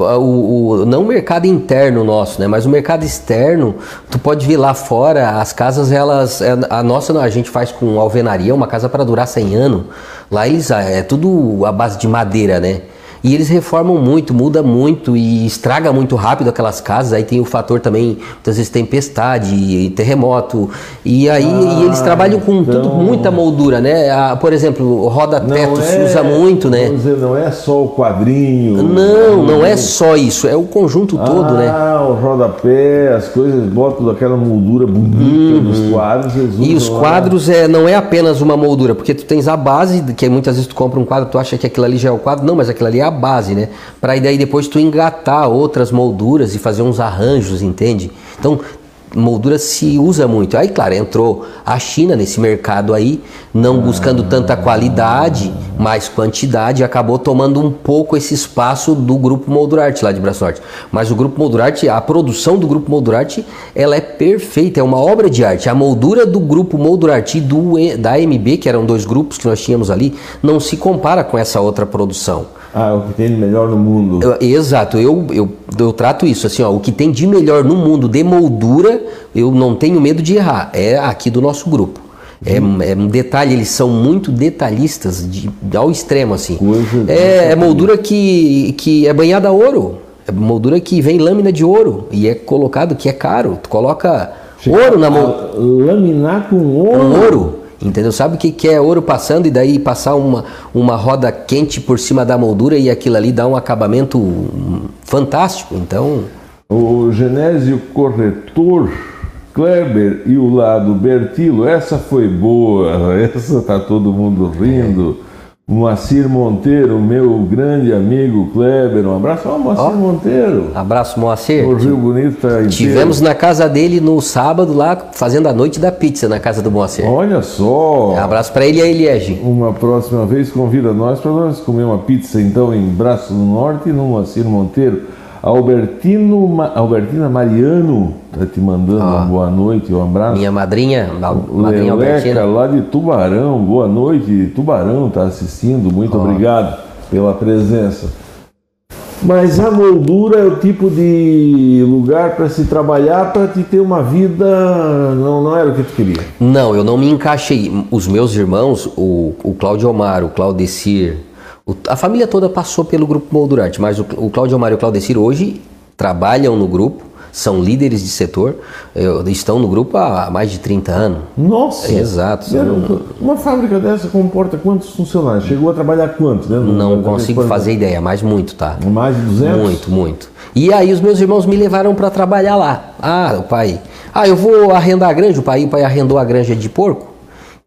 O, o, não o mercado interno nosso, né? Mas o mercado externo, tu pode ver lá fora, as casas, elas. É, a nossa a gente faz com alvenaria, uma casa para durar 100 anos. Lá eles é tudo a base de madeira, né? E eles reformam muito, muda muito e estraga muito rápido aquelas casas. Aí tem o fator também, muitas vezes tempestade, terremoto. E aí ah, e eles trabalham com então... tudo, muita moldura, né? Ah, por exemplo, roda-teto se é, usa muito, né? Dizer, não é só o quadrinho. Não, não é só isso, é o conjunto ah, todo, né? Ah, o rodapé, as coisas, botam aquela moldura bonita uhum. nos quadros. E os quadros é, não é apenas uma moldura, porque tu tens a base, que muitas vezes tu compra um quadro, tu acha que aquilo ali já é o quadro. Não, mas aquilo ali é a base, né? Para daí depois tu engatar outras molduras e fazer uns arranjos, entende? Então moldura se usa muito. Aí, claro, entrou a China nesse mercado aí, não buscando tanta qualidade, mais quantidade, acabou tomando um pouco esse espaço do grupo Moldurarte lá de Braço Norte. Mas o grupo Moldurarte, a produção do grupo Moldurarte, ela é perfeita, é uma obra de arte. A moldura do grupo Moldurarte e do da MB, que eram dois grupos que nós tínhamos ali, não se compara com essa outra produção. Ah, o que tem de melhor no mundo. Eu, exato, eu, eu, eu trato isso assim, ó, o que tem de melhor no mundo de moldura, eu não tenho medo de errar, é aqui do nosso grupo. É, hum. é, um detalhe, eles são muito detalhistas de, ao extremo, assim. é, é moldura que, que é banhada a ouro. É moldura que vem lâmina de ouro e é colocado que é caro. Tu coloca Chega ouro na moldura. Laminar com ouro. Com ouro. Entendeu? Sabe o que, que é ouro passando e daí passar uma, uma roda quente por cima da moldura e aquilo ali dá um acabamento fantástico. Então. O Genésio Corretor, Kleber e o lado Bertilo, essa foi boa, essa tá todo mundo rindo. Moacir Monteiro, meu grande amigo Kleber. Um abraço. Ó, Moacir Ó. Monteiro. Abraço, Moacir. O Rio Bonito tá inteiro. Tivemos na casa dele no sábado lá, fazendo a noite da pizza na casa do Moacir. Olha só. Abraço pra ele e a Eliege. Uma próxima vez convida nós para nós comer uma pizza então em Braço do Norte no Moacir Monteiro. Albertino, Ma- Albertina Mariano tá te mandando uma boa noite, um abraço. Minha madrinha, madrinha Leleca, Albertina. lá de Tubarão, boa noite. Tubarão tá assistindo, muito obrigado pela presença. Mas a moldura é o tipo de lugar para se trabalhar, para te ter uma vida. Não, não era o que tu queria. Não, eu não me encaixei. Os meus irmãos, o, o Claudio Omar, o Claudecir, a família toda passou pelo grupo Moldurante, mas o, o Claudio Omar e o Claudecir hoje trabalham no grupo, são líderes de setor, eu- estão no grupo há mais de 30 anos. Nossa! Exato. Era um- Uma fábrica dessa comporta quantos funcionários? Chegou a trabalhar quantos? Né? Não consigo fazer ideia, mas muito, tá? Mais de 200? Muito, muito. E aí os meus irmãos me levaram para trabalhar lá. Ah, o pai. Ah, eu vou arrendar a granja. O pai, o pai arrendou a granja de porco.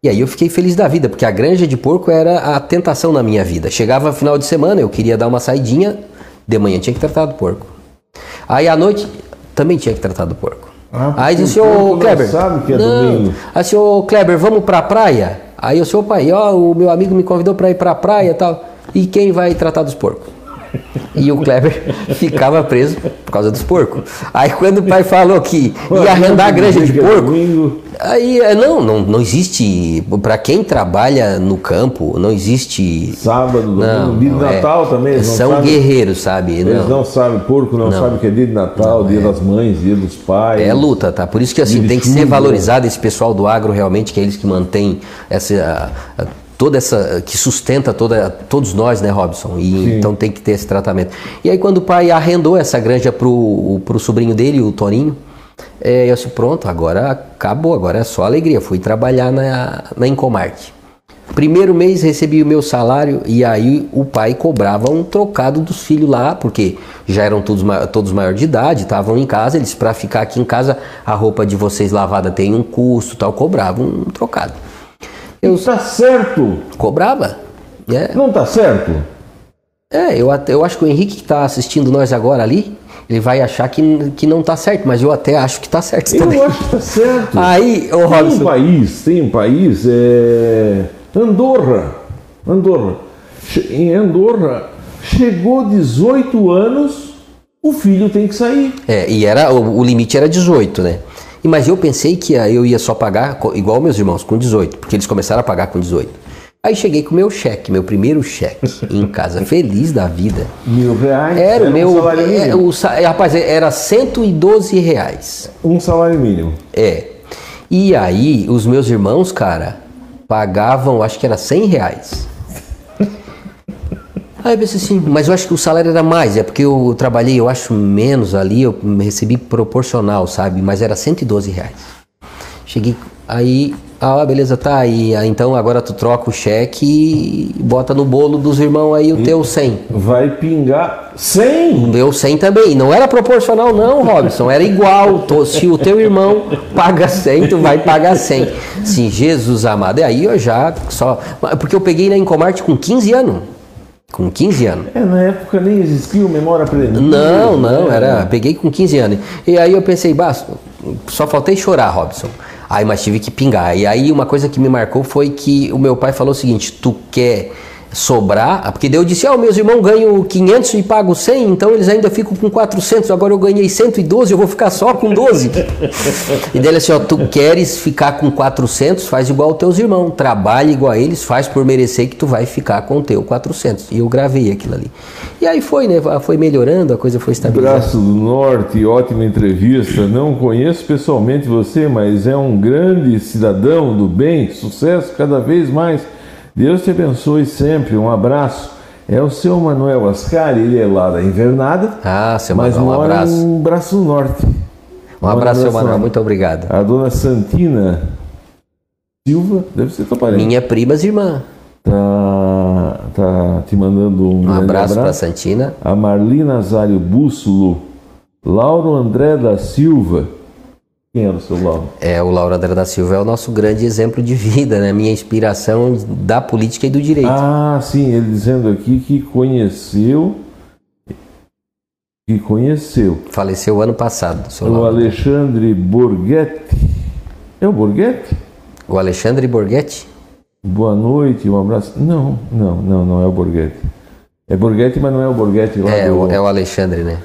E aí eu fiquei feliz da vida, porque a granja de porco era a tentação na minha vida. Chegava final de semana, eu queria dar uma saidinha, de manhã tinha que tratar do porco. Aí à noite também tinha que tratar do porco. Ah, aí disse, ô não Kleber. sabe que é não. domingo." Aí disse, ô Kleber, vamos pra praia? Aí eu disse, ô pai, ó, o meu amigo me convidou pra ir pra praia e tal. E quem vai tratar dos porcos? E o Kleber ficava preso por causa dos porcos. Aí quando o pai falou que ia arrendar a granja de é porco, aí é, não, não, não existe. Pra quem trabalha no campo, não existe. Sábado, domingo, Não, dia de não é. Natal também. eles não São sabem- guerreiros, sabe? Eles Não. não sabem, porco não, sabe que é dia de Natal, dia das mães, dia dos pais. É luta, tá? Por isso que assim tem que ser valorizado esse pessoal do agro realmente, que é eles que mantêm essa a- a- toda essa que sustenta toda todos nós, né, Robson? E então tem que ter esse tratamento. E aí quando o pai arrendou essa granja pro pro sobrinho dele, o Toninho, é, eu disse, pronto, agora acabou, agora é só alegria. Fui trabalhar na na Incomart. Primeiro mês recebi o meu salário e aí o pai cobrava um trocado dos filhos lá, porque já eram todos, todos maior de idade, estavam em casa, eles para ficar aqui em casa, a roupa de vocês lavada tem um custo, tal, cobravam um trocado. Eu... Tá certo! Cobrava. É, Não tá certo? é eu, até, eu acho que o Henrique que está assistindo nós agora ali, ele vai achar que, que não tá certo, mas eu até acho que tá certo também. Eu acho que tá certo. Aí, ô Tem um Robson, país, tem um país, é... Andorra. Andorra. Em Andorra, chegou 18 anos, o filho tem que sair. É, e era o, o limite era 18, né? E, mas eu pensei que eu ia só pagar igual meus irmãos, com 18, porque eles começaram a pagar com 18. Aí cheguei com o meu cheque, meu primeiro cheque em casa, feliz da vida. Mil reais. Era o um meu. salário é, mínimo. o é, rapaz, era 112 reais. Um salário mínimo. É. E aí, os meus irmãos, cara, pagavam, acho que era 100 reais. Aí eu pensei assim, mas eu acho que o salário era mais, é porque eu trabalhei, eu acho, menos ali, eu recebi proporcional, sabe? Mas era 112 reais. Cheguei, aí, ah, beleza, tá, aí, ah, então agora tu troca o cheque e bota no bolo dos irmãos aí o teu 100. Vai pingar 100? O meu 100 também. Não era proporcional, não, Robson. Era igual. Se o teu irmão paga 100, tu vai pagar 100. Sim, Jesus amado. E aí eu já só. Porque eu peguei na Incomart com 15 anos. Com 15 anos. É, na época nem existia o memória aprendida. Não, não, né? era. Peguei com 15 anos. E aí eu pensei, bah, só faltei chorar, Robson. Aí, mas tive que pingar. E aí uma coisa que me marcou foi que o meu pai falou o seguinte: tu quer sobrar? Porque daí eu disse, ah, meus irmãos ganham 500 e pago 100, então eles ainda ficam com 400. Agora eu ganhei 112, eu vou ficar só com 12. e daí ele assim, ó, tu queres ficar com 400, faz igual os teus irmãos. Trabalha igual a eles, faz por merecer que tu vai ficar com o teu 400. E eu gravei aquilo ali. E aí foi, né? Foi melhorando, a coisa foi estabilizando. Braço do Norte, ótima entrevista. Não conheço pessoalmente você, mas é um grande cidadão do bem, sucesso cada vez mais. Deus te abençoe sempre. Um abraço. É o seu Manuel Ascari, ele é lá da Invernada, Ah, seu mas Manuel, um mora abraço. no Braço do Norte. Um abraço, seu Manuel, muito obrigado. A dona Santina Silva, deve ser tua parente. Minha prima irmã. Tá, tá te mandando um, Um abraço abraço. pra Santina. a Marli Nazário Bússolo, Lauro André da Silva, Quem era o seu Lauro? É, o Lauro André da Silva é o nosso grande exemplo de vida, né? Minha inspiração da política e do direito. Ah, sim, ele dizendo aqui que conheceu. Que conheceu. Faleceu ano passado. O Lauro. Alexandre Borghetti. É o Borghetti? O Alexandre Borghetti? Boa noite, um abraço. Não, não, não, não é o Borghetti. É Borghetti, mas não é o Borghetti lá é, do... É o Alexandre, né?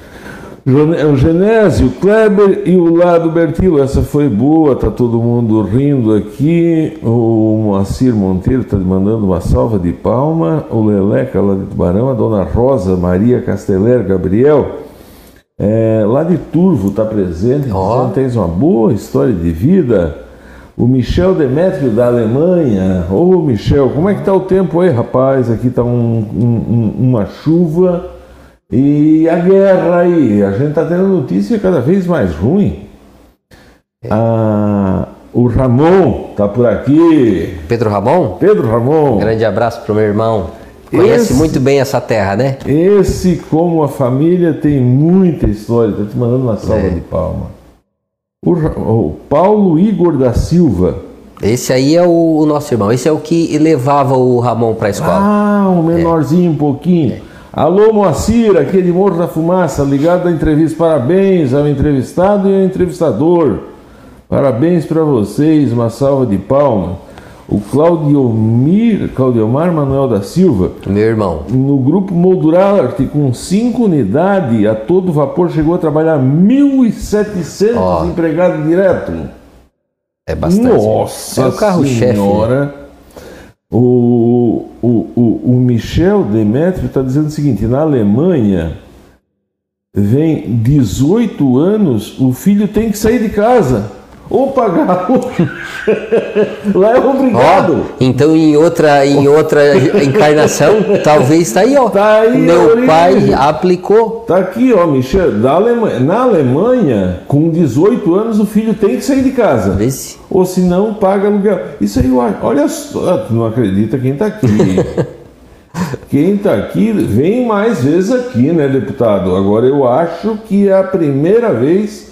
O Genésio, o Kleber e o Lado Bertilo. Essa foi boa, tá todo mundo rindo aqui. O Moacir Monteiro está mandando uma salva de palma. O Leleca lá de Tubarão, a Dona Rosa Maria Casteller Gabriel. É, lá de Turvo está presente, oh. tens uma boa história de vida. O Michel Demétrio da Alemanha. Ô Michel, como é que tá o tempo aí, rapaz? Aqui tá um, um, uma chuva e a guerra aí. A gente tá tendo notícia cada vez mais ruim. Ah, o Ramon tá por aqui. Pedro Ramon? Pedro Ramon. Um grande abraço pro meu irmão. Conhece esse, muito bem essa terra, né? Esse, como a família, tem muita história. Tá te mandando uma salva é. de palma. O, o Paulo Igor da Silva. Esse aí é o, o, nosso irmão. Esse é o que levava o Ramon para a escola. Ah, um menorzinho é. um pouquinho. É. Alô, Moacir, aqui é de Morro da Fumaça, ligado à entrevista. Parabéns ao entrevistado e ao entrevistador. Parabéns para vocês, uma salva de palmas o Claudiomir, Claudiomar Manuel da Silva. Meu irmão. No grupo Moldurarte, com cinco unidades, a todo vapor chegou a trabalhar 1.700 oh. empregados direto. É bastante. Nossa é o carro-chefe. Senhora. O, o, o, o Michel Demetrio está dizendo o seguinte: na Alemanha, vem 18 anos, o filho tem que sair de casa ou pagar lá é obrigado. Oh, então em outra em outra encarnação talvez está aí ó. Tá aí Meu pai aplicou. Tá aqui ó, Michel, da Alemanha, na Alemanha com 18 anos o filho tem que sair de casa. Vê-se. Ou se não paga aluguel. Isso aí olha só, tu não acredita quem está aqui. Quem está aqui vem mais vezes aqui, né, deputado? Agora eu acho que é a primeira vez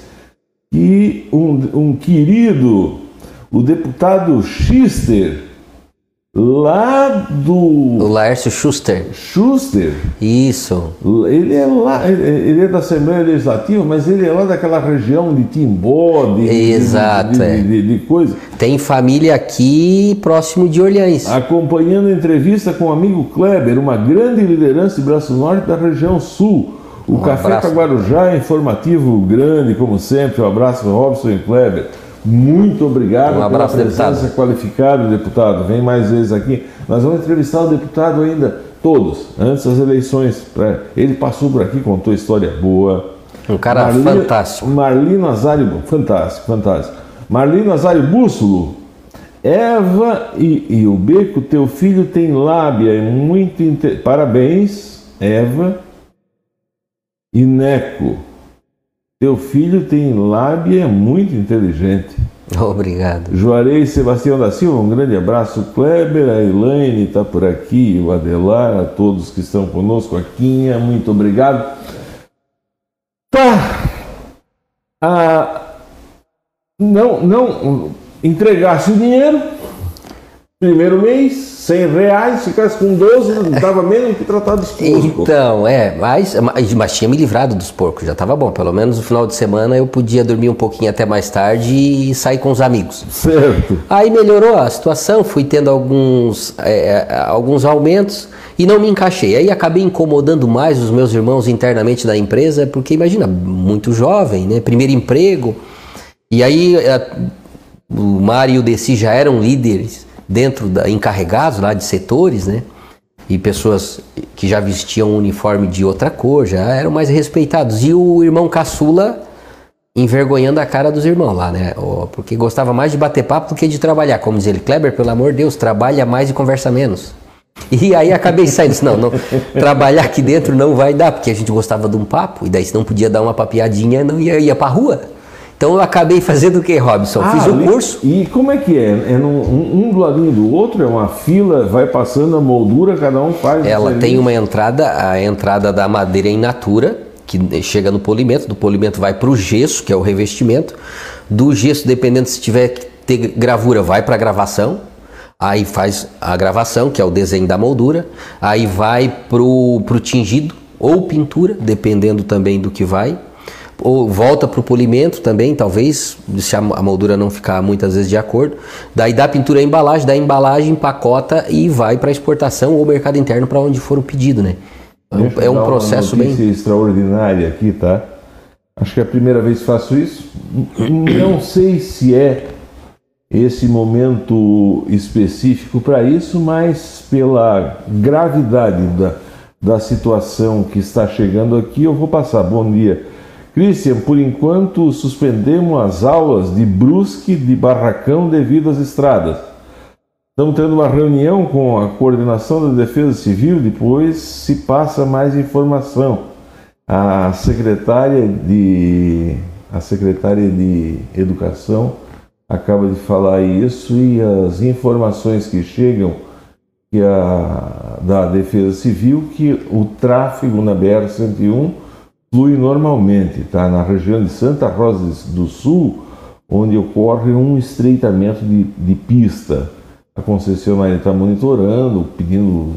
e um, um querido, o deputado Schuster, lá do. O Laércio Schuster. Schuster. Isso. Ele é lá, ele é da Assembleia Legislativa, mas ele é lá daquela região de Timbó, de, Exato, de, é. de, de, coisa. Tem família aqui próximo de Orleans. Acompanhando a entrevista com o amigo Kleber, uma grande liderança de Braço Norte da região sul. O um Café abraço. Guarujá é informativo grande, como sempre. Um abraço, Robson e Kleber. Muito obrigado um abraço, pela presença deputado. qualificada, deputado. Vem mais vezes aqui. Nós vamos entrevistar o deputado ainda, todos, antes das eleições. Ele passou por aqui, contou história boa. Um cara Marli, fantástico. Marlino Nazário, fantástico, fantástico. Marlino Nazário Bússolo, Eva e, e o Beco, teu filho tem lábia, é muito. Inter... Parabéns, Eva Ineco, teu filho tem lábia e é muito inteligente. Obrigado. Juarez Sebastião da Silva, um grande abraço. Kleber, a Elaine está por aqui, o Adelar, a todos que estão conosco, a Quinha, muito obrigado. Tá. Ah, não, não entregasse o dinheiro, primeiro mês, 100 reais, ficasse com 12, não dava menos que tratar dos porcos. Então, é, mas, mas tinha me livrado dos porcos, já estava bom. Pelo menos no final de semana eu podia dormir um pouquinho até mais tarde e sair com os amigos. Certo. Aí melhorou a situação, fui tendo alguns, é, é, alguns aumentos e não me encaixei. Aí acabei incomodando mais os meus irmãos internamente da empresa, porque imagina, muito jovem, né? Primeiro emprego. E aí é, o Mário e o Desi já eram líderes dentro da encarregados lá de setores, né? E pessoas que já vestiam um uniforme de outra cor, já eram mais respeitados. E o irmão caçula envergonhando a cara dos irmãos lá, né? Porque gostava mais de bater papo do que de trabalhar. Como diz ele, Kleber, pelo amor de Deus, trabalha mais e conversa menos. E aí acabei saindo, não, não, trabalhar aqui dentro não vai dar, porque a gente gostava de um papo, e daí se não podia dar uma papiadinha, não ia, ia pra rua. Então eu acabei fazendo o que, Robson? Ah, Fiz o curso. E como é que é? É num, um, do ladinho do outro? É uma fila, vai passando a moldura, cada um faz. Ela tem uma entrada, a entrada da madeira em natura, que chega no polimento, do polimento vai para o gesso, que é o revestimento. Do gesso, dependendo se tiver que ter gravura, vai para gravação. Aí faz a gravação, que é o desenho da moldura. Aí vai pro, pro tingido ou pintura, dependendo também do que vai ou volta para o polimento também, talvez, se a moldura não ficar muitas vezes de acordo. Daí dá pintura à embalagem, da embalagem empacota e vai para exportação ou mercado interno para onde for o pedido, né? Deixa é um processo bem extraordinária aqui, tá? Acho que é a primeira vez que faço isso. Não sei se é esse momento específico para isso, mas pela gravidade da, da situação que está chegando aqui, eu vou passar. Bom dia Christian, por enquanto suspendemos as aulas de Brusque de Barracão devido às estradas. Estamos tendo uma reunião com a coordenação da Defesa Civil, depois se passa mais informação. A secretária de a secretária de Educação acaba de falar isso e as informações que chegam que a, da Defesa Civil que o tráfego na BR 101 flui normalmente, tá? Na região de Santa Rosa do Sul, onde ocorre um estreitamento de, de pista. A concessionária está monitorando, pedindo,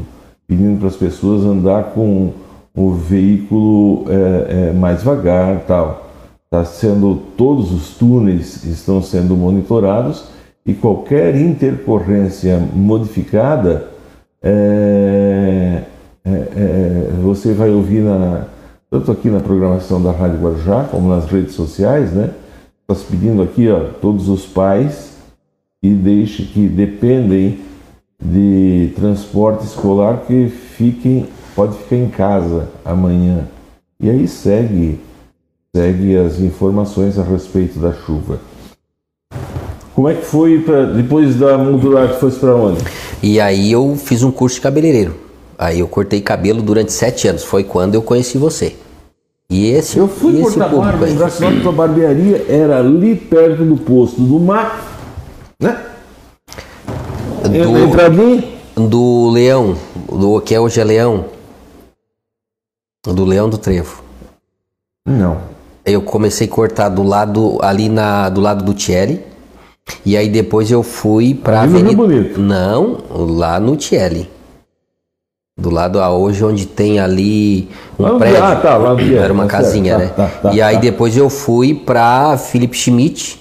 pedindo para as pessoas andar com o veículo é, é, mais devagar, tal. Tá sendo todos os túneis estão sendo monitorados e qualquer intercorrência modificada é, é, é você vai ouvir na tanto aqui na programação da Rádio Guarujá, como nas redes sociais, né? Nós pedindo aqui, ó, todos os pais que deixem, que dependem de transporte escolar que fiquem, pode ficar em casa amanhã. E aí segue, segue as informações a respeito da chuva. Como é que foi pra, depois da modular que foi para onde? E aí eu fiz um curso de cabeleireiro. Aí eu cortei cabelo durante sete anos. Foi quando eu conheci você. E esse Eu fui e esse cortar barba, engraçado que a barbearia era ali perto do posto do mar, né? Do, Entradinha. do Leão, do que é hoje é Leão. Do Leão do Trevo. Não. Eu comecei a cortar do lado ali na do lado do Thierry. E aí depois eu fui pra Ali Rio Avenida. Não, lá no Thierry. Do lado a hoje, onde tem ali um prédio. ah, tá, Thierry, Era uma tá casinha, Tá, né? tá, tá, e aí tá. depois eu fui pra Philip Schmidt,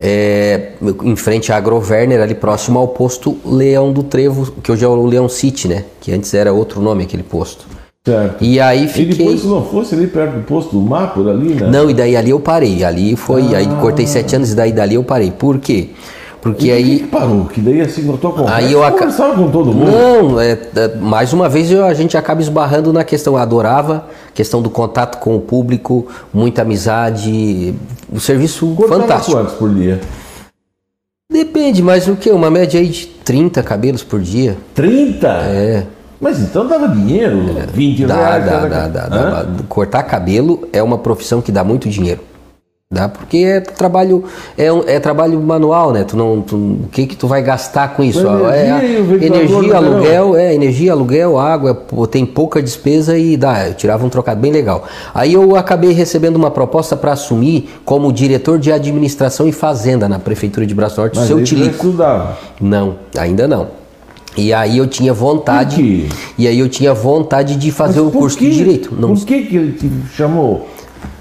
é, em frente à Agroverner, ali próximo ao posto Leão do Trevo, que hoje é o Leão City, né? Que antes era outro nome aquele posto. Certo. E aí E fiquei. depois, se não fosse ali perto do posto do mar, por ali, né? Não, e daí ali eu parei. Ali foi. Aí cortei sete anos e daí dali eu parei. Por quê? Porque E por que aí. que parou? Que daí assim, eu tô com Aí eu aca- conversava com todo mundo. Não, é, é, mais uma vez eu- a gente acaba esbarrando na questão. Eu adorava questão do contato com o público, muita amizade, o serviço Cortava fantástico. quantos por dia? Depende, mas o que? Uma média aí de 30 cabelos por dia. 30? É. Mas então dava dinheiro, 20 Dá, reais. dá, dá, dá, dá. Cortar cabelo é uma profissão que dá muito dinheiro. Dá, porque é trabalho é, um- é trabalho manual, né? Tu não, tu- o que que tu vai gastar com isso? Energia é, energia, verão. aluguel, é energia, aluguel, água, tem pouca despesa e dá. Eu tirava um trocado bem legal. Aí eu acabei recebendo uma proposta para assumir como diretor de administração e fazenda na prefeitura de Braço Norte, Mas seu Tilico. Não, ainda não. E aí eu tinha vontade. E aí eu tinha vontade de fazer Mas o curso que- de direito. Não, Por que que ele te chamou?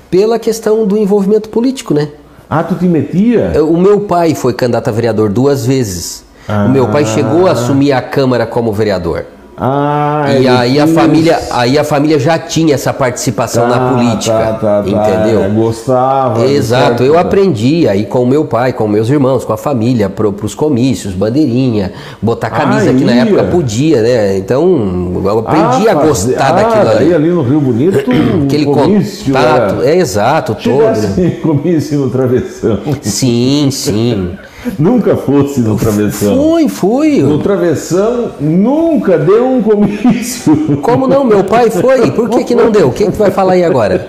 Pela questão do envolvimento político, né? Ah, tu te metia? O meu pai foi candidato a vereador duas vezes. O meu pai chegou a assumir a Câmara como vereador. Ah, E aí a quis- família, aí a família já tinha essa participação na Tá, política, tá, tá, entendeu? É, Gostava. Exato, certo, eu aprendi aí com o meu pai, com meus irmãos, com a família, pro, pros comícios, bandeirinha, botar camisa Ah, que na época podia, né? Então, eu aprendi Ah, a gostar ah, daquilo ali. ali no Rio Bonito, Aquele comício contato, era... é exato, todo. Né? comício no travessão. Sim, sim. Nunca fosse no travessão. Fui, fui. No travessão nunca deu um comício. Como não? Meu pai foi. Por que, que não deu? Quem que vai falar aí agora?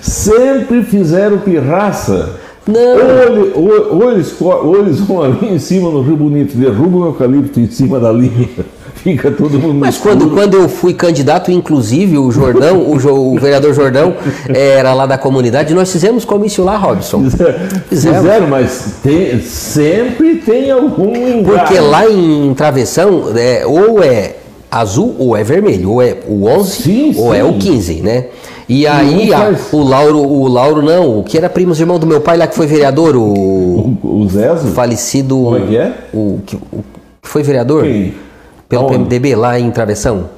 Sempre fizeram pirraça. Ou, Não. ele- ou- ou eles, ou eles vão ali em cima no Rio Bonito, derrubam o eucalipto em cima da linha fica todo mundo. Mas quando, quando eu fui candidato, inclusive, o Jordão, o, jo, o, vereador Jordão era lá da comunidade, nós fizemos comício lá, Robson. Fizemos, Fizeram, mas tem, sempre tem algum engajo. Porque lá em Travessão, é, ou é azul ou é vermelho, ou é o 11 sim, ou sim. é o 15, né? E aí a, o Lauro, o Lauro não, o que era primo irmão do meu pai lá que foi vereador, o o, o Zezo? Falecido. Como é que é? O que foi vereador? Quem? Pelo Aonde? PMDB lá em Travessão.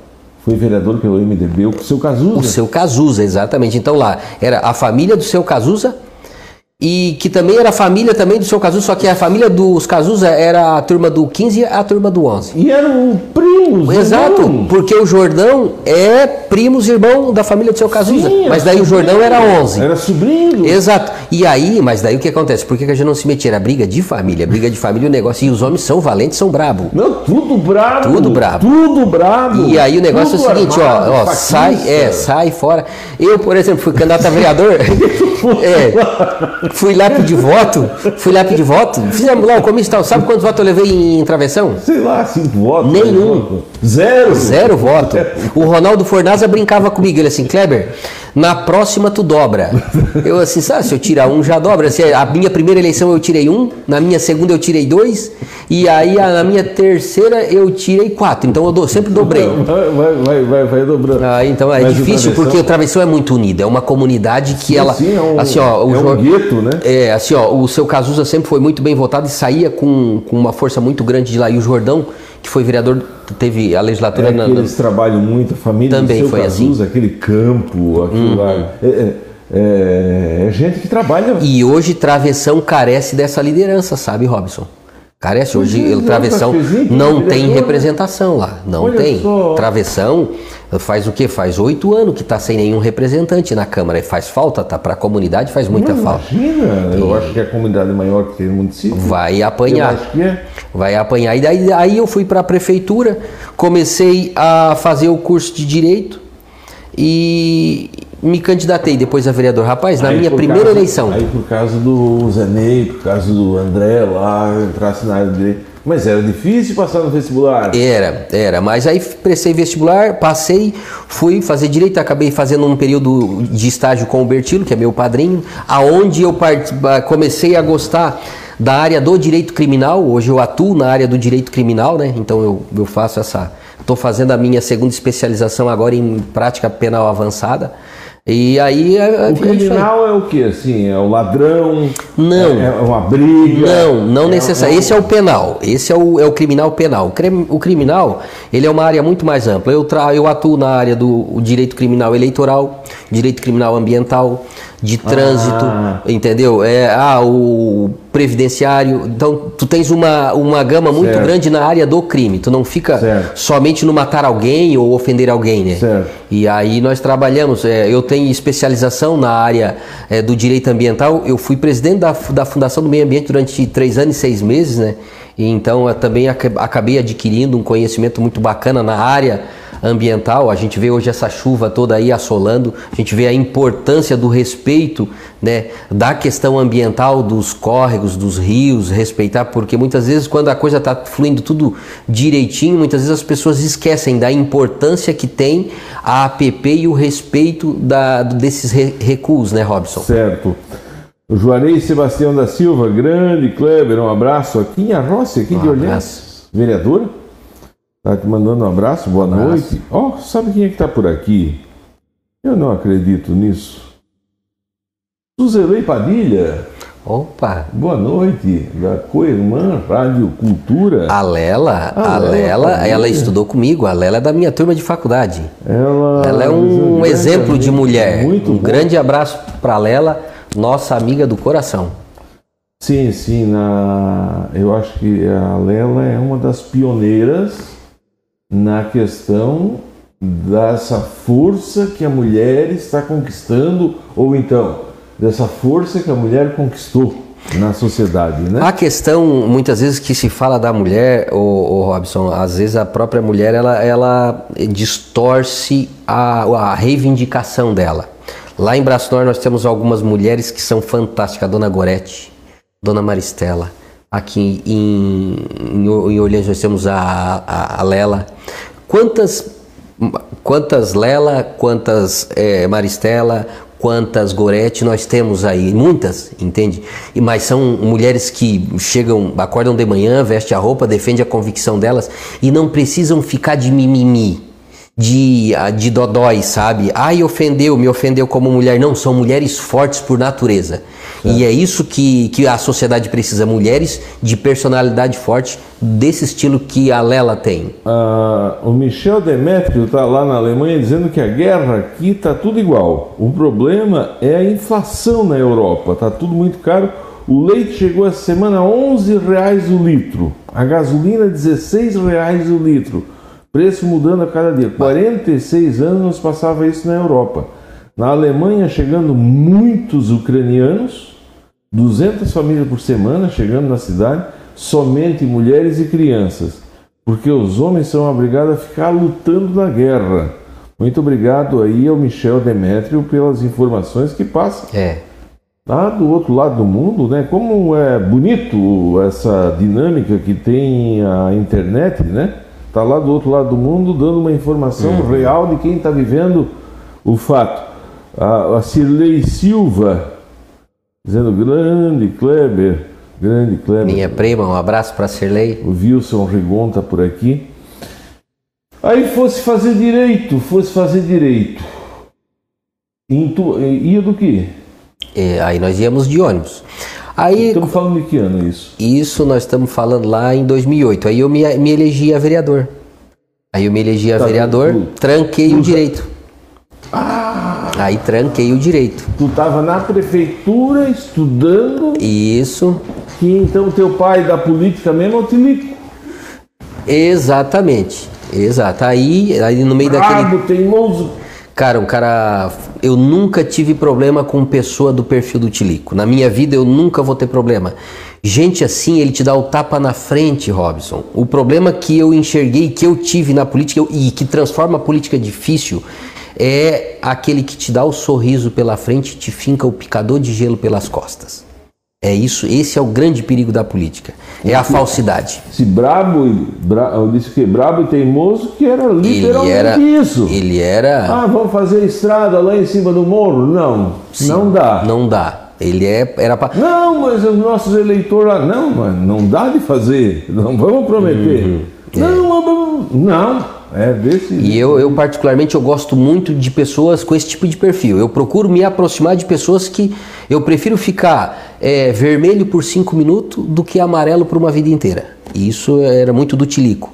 Foi vereador pelo MDB, o seu Cazuza. O seu Cazuza, exatamente. Então lá era a família do seu Cazuza e que também era família também do seu Cazuza, só que a família dos Cazuza era a turma do 15 e a turma do 11. E eram primos, Exato, irmão. porque o Jordão é primos irmão da família do seu Cazuza, Sim, mas daí o Jordão era 11. Era sobrinho. Exato. E aí, mas daí o que acontece? Por que a gente não se metia? Era briga de família, briga de família o negócio. E os homens são valentes, são brabo. Não, tudo brabo. Tudo brabo. Tudo brabo. E aí o negócio tudo é o seguinte, armado, ó, ó sai, é, sai fora. Eu, por exemplo, fui candidato a vereador. é, fui lá pedir voto, fui lá pedir voto, fizemos lá o comício tal. Sabe quantos votos eu levei em travessão? Sei lá, cinco votos. Nenhum. Zero. Zero voto. O Ronaldo Fornaza brincava comigo, ele assim, Kleber, na próxima tu dobra. Eu assim, sabe, se eu tirar um já dobra. Se a minha primeira eleição eu tirei um, na minha segunda eu tirei dois, e aí na minha terceira eu tirei quatro. Então eu sempre dobrei. Vai, vai, vai, vai dobrando. Ah, então é Mas difícil o porque o Travessão é muito unido. É uma comunidade que sim, ela. Sim, é um, assim, ó, o é um gueto, né? É, assim, ó, o seu Cazuza sempre foi muito bem votado e saía com, com uma força muito grande de lá. E o Jordão que foi vereador, teve a legislatura... É na, eles trabalham muito, a família também do foi Cazuza, assim. aquele campo, aquilo uhum. lá... É, é, é, é, gente que trabalha... E hoje Travessão carece dessa liderança, sabe, Robson? Carece. Hoje o Travessão não tem representação lá. Não Olha tem. Só. Travessão faz o quê? Faz oito anos que está sem nenhum representante na Câmara. E faz falta, tá? Para a comunidade faz muita falta. Imagina, eu acho que a comunidade é maior que o município. Vai apanhar. Que é. Vai apanhar. E daí aí eu fui para a prefeitura, comecei a fazer o curso de Direito e me candidatei depois a vereador. Rapaz, na Aí, minha primeira causa- eleição. Aí por causa do Zenei, por causa do André lá, entrasse na área de direito. Mas era difícil passar no vestibular. Era, era, mas aí prestei vestibular, passei, fui fazer direito, acabei fazendo um período de estágio com o Bertilo, que é meu padrinho, aonde eu part- comecei a gostar da área do direito criminal. Hoje eu atuo na área do direito criminal, né? Então eu, eu faço essa. Estou fazendo a minha segunda especialização agora em prática penal avançada. E aí. a- a- O é criminal é o que? Assim, é o ladrão? Não. É, é uma briga? Não, não é, necessariamente. Esse é o penal. Esse é o, é o criminal penal. O crim- O criminal, ele é uma área muito mais ampla. Eu, tra, eu atuo na área do direito criminal eleitoral, direito criminal ambiental, de trânsito, Ah. entendeu? É, ah, o previdenciário. Então, tu tens uma, uma gama muito Certo. grande na área do crime. Tu não fica Certo. somente no matar alguém ou ofender alguém, né? Certo. E aí nós trabalhamos. é, eu tenho especialização na área é, do direito ambiental. Eu fui presidente da, da Fundação do Meio Ambiente durante três anos e seis meses, né? E então eu também aca- acabei adquirindo um conhecimento muito bacana na área ambiental. A gente vê hoje essa chuva toda aí assolando. A gente vê a importância do respeito, né, da questão ambiental, dos córregos, dos rios, respeitar, porque muitas vezes quando a coisa está fluindo tudo direitinho, muitas vezes as pessoas esquecem da importância que tem a APP e o respeito da, desses re- recuos, né, Robson? Certo. O Juarez Sebastião da Silva, grande Kleber, um abraço aqui em Arroça, aqui Um de Orleans. Vereadora, tá te mandando um abraço, boa abraço. noite. Ó, sabe quem é que tá por aqui? Eu não acredito nisso. Suzelei Padilha, Opa! boa noite, da co-irmã Rádio Cultura. A Lela, Ah, a Lela Lela, ela estudou comigo, a Lela é da minha turma de faculdade. Ela, Ela é um grande exemplo de mulher. Muito um bom. grande abraço para Lela, nossa amiga do coração. Sim, sim, na... eu acho que a Lela é uma das pioneiras na questão dessa força que a mulher está conquistando, ou então, dessa força que a mulher conquistou na sociedade, né? A questão, muitas vezes, que se fala da mulher, o, Robson, às vezes a própria mulher ela, ela distorce a, a reivindicação dela. Lá em Braço Norte nós temos algumas mulheres que são fantásticas, a Dona Gorete, Dona Maristela, Aqui em, em, em Orleans nós temos a, a, a Lela. Quantas, quantas Lela, quantas é, Maristela, quantas Gorete nós temos aí? Muitas, entende? E, mas são mulheres que chegam, acordam de manhã, vestem a roupa, defendem a convicção delas e não precisam ficar de mimimi de, de dodói, sabe? Ai, ofendeu, me ofendeu como mulher. Não, são mulheres fortes por natureza. E é isso que, que a sociedade precisa: mulheres de personalidade forte, desse estilo que a Lela tem. Ah, o Michel Demetrio está lá na Alemanha dizendo que a guerra aqui está tudo igual. O problema é a inflação na Europa, está tudo muito caro. O leite chegou essa semana a 11 reais o litro, a gasolina 16 reais o litro, preço mudando a cada dia. 46 anos passava isso na Europa. Na Alemanha chegando muitos ucranianos, 200 famílias por semana chegando na cidade, somente mulheres e crianças, porque os homens são obrigados a ficar lutando na guerra. Muito obrigado aí ao Michel Demétrio pelas informações que passa. É. Lá do outro lado do mundo, né? Como é bonito essa dinâmica que tem a internet, né? Tá lá do outro lado do mundo dando uma informação uhum. real de quem está vivendo o fato. A, a Cirlei Silva dizendo grande Kleber, grande Kleber. Minha prima, um abraço para Cirlei. O Wilson Rigon tá por aqui. Aí fosse fazer direito, fosse fazer direito. Tu, ia do que? É, aí nós íamos de ônibus. Aí, estamos falando de que ano isso? Isso nós estamos falando lá em 2008. Aí eu me, me elegi a vereador. Aí eu me elegi a tá, vereador, tu, tranquei tu, o direito. Ah! Aí tranquei o direito. Tu estava na prefeitura estudando. Isso. Que então teu pai da política mesmo é o Tilico. Exatamente. Exato. Aí, aí no meio Bravo, daquele. teimoso. Cara, um cara. Eu nunca tive problema com pessoa do perfil do Tilico. Na minha vida eu nunca vou ter problema. Gente assim, ele te dá o tapa na frente, Robson. O problema que eu enxerguei, que eu tive na política e que transforma a política difícil é aquele que te dá o sorriso pela frente e te finca o picador de gelo pelas costas. É isso, esse é o grande perigo da política. É a falsidade. Se brabo, bra, eu disse que brabo e teimoso que era literalmente ele era, isso. Ele era. Ah, vamos fazer estrada lá em cima do morro? Não, Sim, não dá. Não dá. Ele é, era pra... Não, mas os nossos eleitores não, mas não dá de fazer. Não vamos prometer. Uhum, é. Não, não. É. E eu, eu, particularmente, eu gosto muito de pessoas com esse tipo de perfil. Eu procuro me aproximar de pessoas que eu prefiro ficar é, vermelho por cinco minutos do que amarelo por uma vida inteira. E isso era muito do tilico.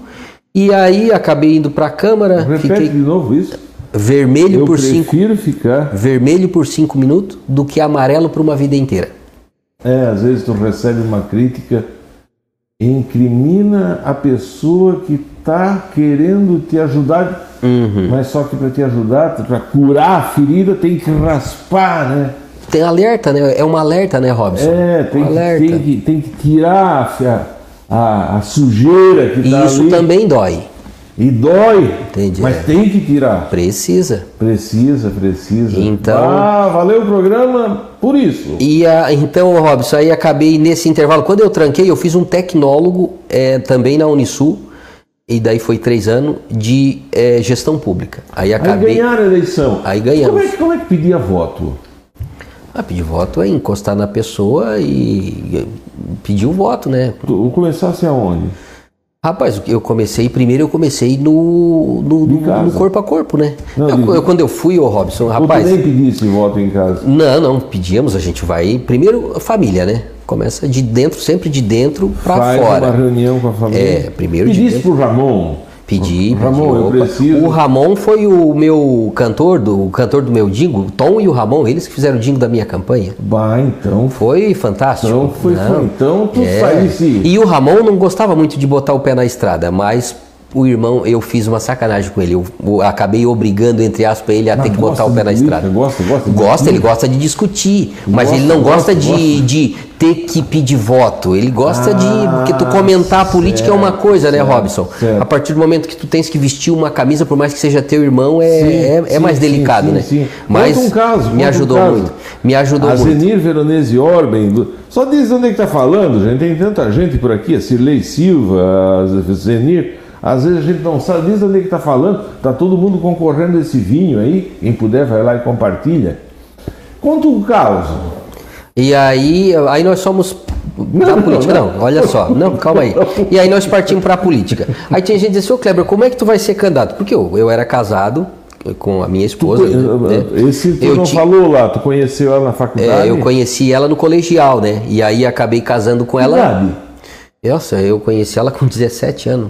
E aí acabei indo para a Câmara. Repete fiquei... de novo isso. Vermelho eu por cinco. prefiro ficar. Vermelho por cinco minutos do que amarelo por uma vida inteira. É, às vezes tu recebe uma crítica incrimina a pessoa que está querendo te ajudar, uhum. mas só que para te ajudar, para curar a ferida, tem que raspar, né? Tem alerta, né? É uma alerta, né, Robson? É, tem, um que, tem, que, tem que tirar a, a, a sujeira que está ali. Isso também dói. E dói. Entendi. Mas tem que tirar. Precisa. Precisa, precisa. Então. Ah, valeu o programa por isso. E a, então, Robson, aí acabei nesse intervalo. Quando eu tranquei, eu fiz um tecnólogo é, também na Unisul. E daí foi três anos de é, gestão pública. Aí acabei. Aí ganharam a eleição. Aí ganhamos. Como é, que, como é que pedia voto? Ah, pedir voto é encostar na pessoa e pedir o voto, né? Tu começasse aonde? Rapaz, eu comecei, primeiro eu comecei no, no, no, no corpo a corpo, né? Não, eu, eu, quando eu fui, ô Robson, rapaz. Você nem pedisse voto em casa? Não, não, pedíamos, a gente vai. Primeiro, família, né? Começa de dentro, sempre de dentro para fora. Uma reunião com a família. É, primeiro Pedisse de dentro. pro Ramon. Pedi, Ramon, pedi, eu preciso. O Ramon foi o meu cantor, do, o cantor do meu dingo, o Tom e o Ramon, eles que fizeram o dingo da minha campanha. Bah, então. Foi fantástico. Então foi, não, então tu é. saísse. E o Ramon não gostava muito de botar o pé na estrada, mas o irmão, eu fiz uma sacanagem com ele. Eu, eu acabei obrigando, entre aspas, ele a Mas ter que botar o pé na de estrada. Gosta, gosta de Gosta, ele gosta de discutir. mas Gosta, ele não gosta, gosta, de, de ter que pedir voto. Ele gosta de. Ah, Porque tu comentar a política é uma certo, coisa, né, certo, Robson? certo. A partir do momento que tu tens que vestir uma camisa, por mais que seja teu irmão, é, Sim, é, é sim, mais delicado, sim, né? sim. Mas um caso, me um ajudou caso. muito. Me ajudou A muito. Zenir Veronese Orben. do- Só diz de onde é que tá falando, gente. Tem tanta gente por aqui, a Cirlei Silva, a Zenir. Às vezes a gente não sabe, diz de onde é que tá falando. Tá todo mundo concorrendo a esse vinho aí. Quem puder vai lá e compartilha. Conta um caos. E aí, aí nós somos da Não, política. não. Não, olha só. Não, calma aí. E aí nós partimos para a política. Aí tinha gente que disse, ô Kleber, como é que tu vai ser candidato? Porque eu, eu era casado com a minha esposa. né? Esse tu Eu não ti- falou lá, tu conheceu ela na faculdade? É, eu conheci ela no colegial, né? E aí acabei casando com ela. idade? Nossa, eu conheci ela com 17 anos.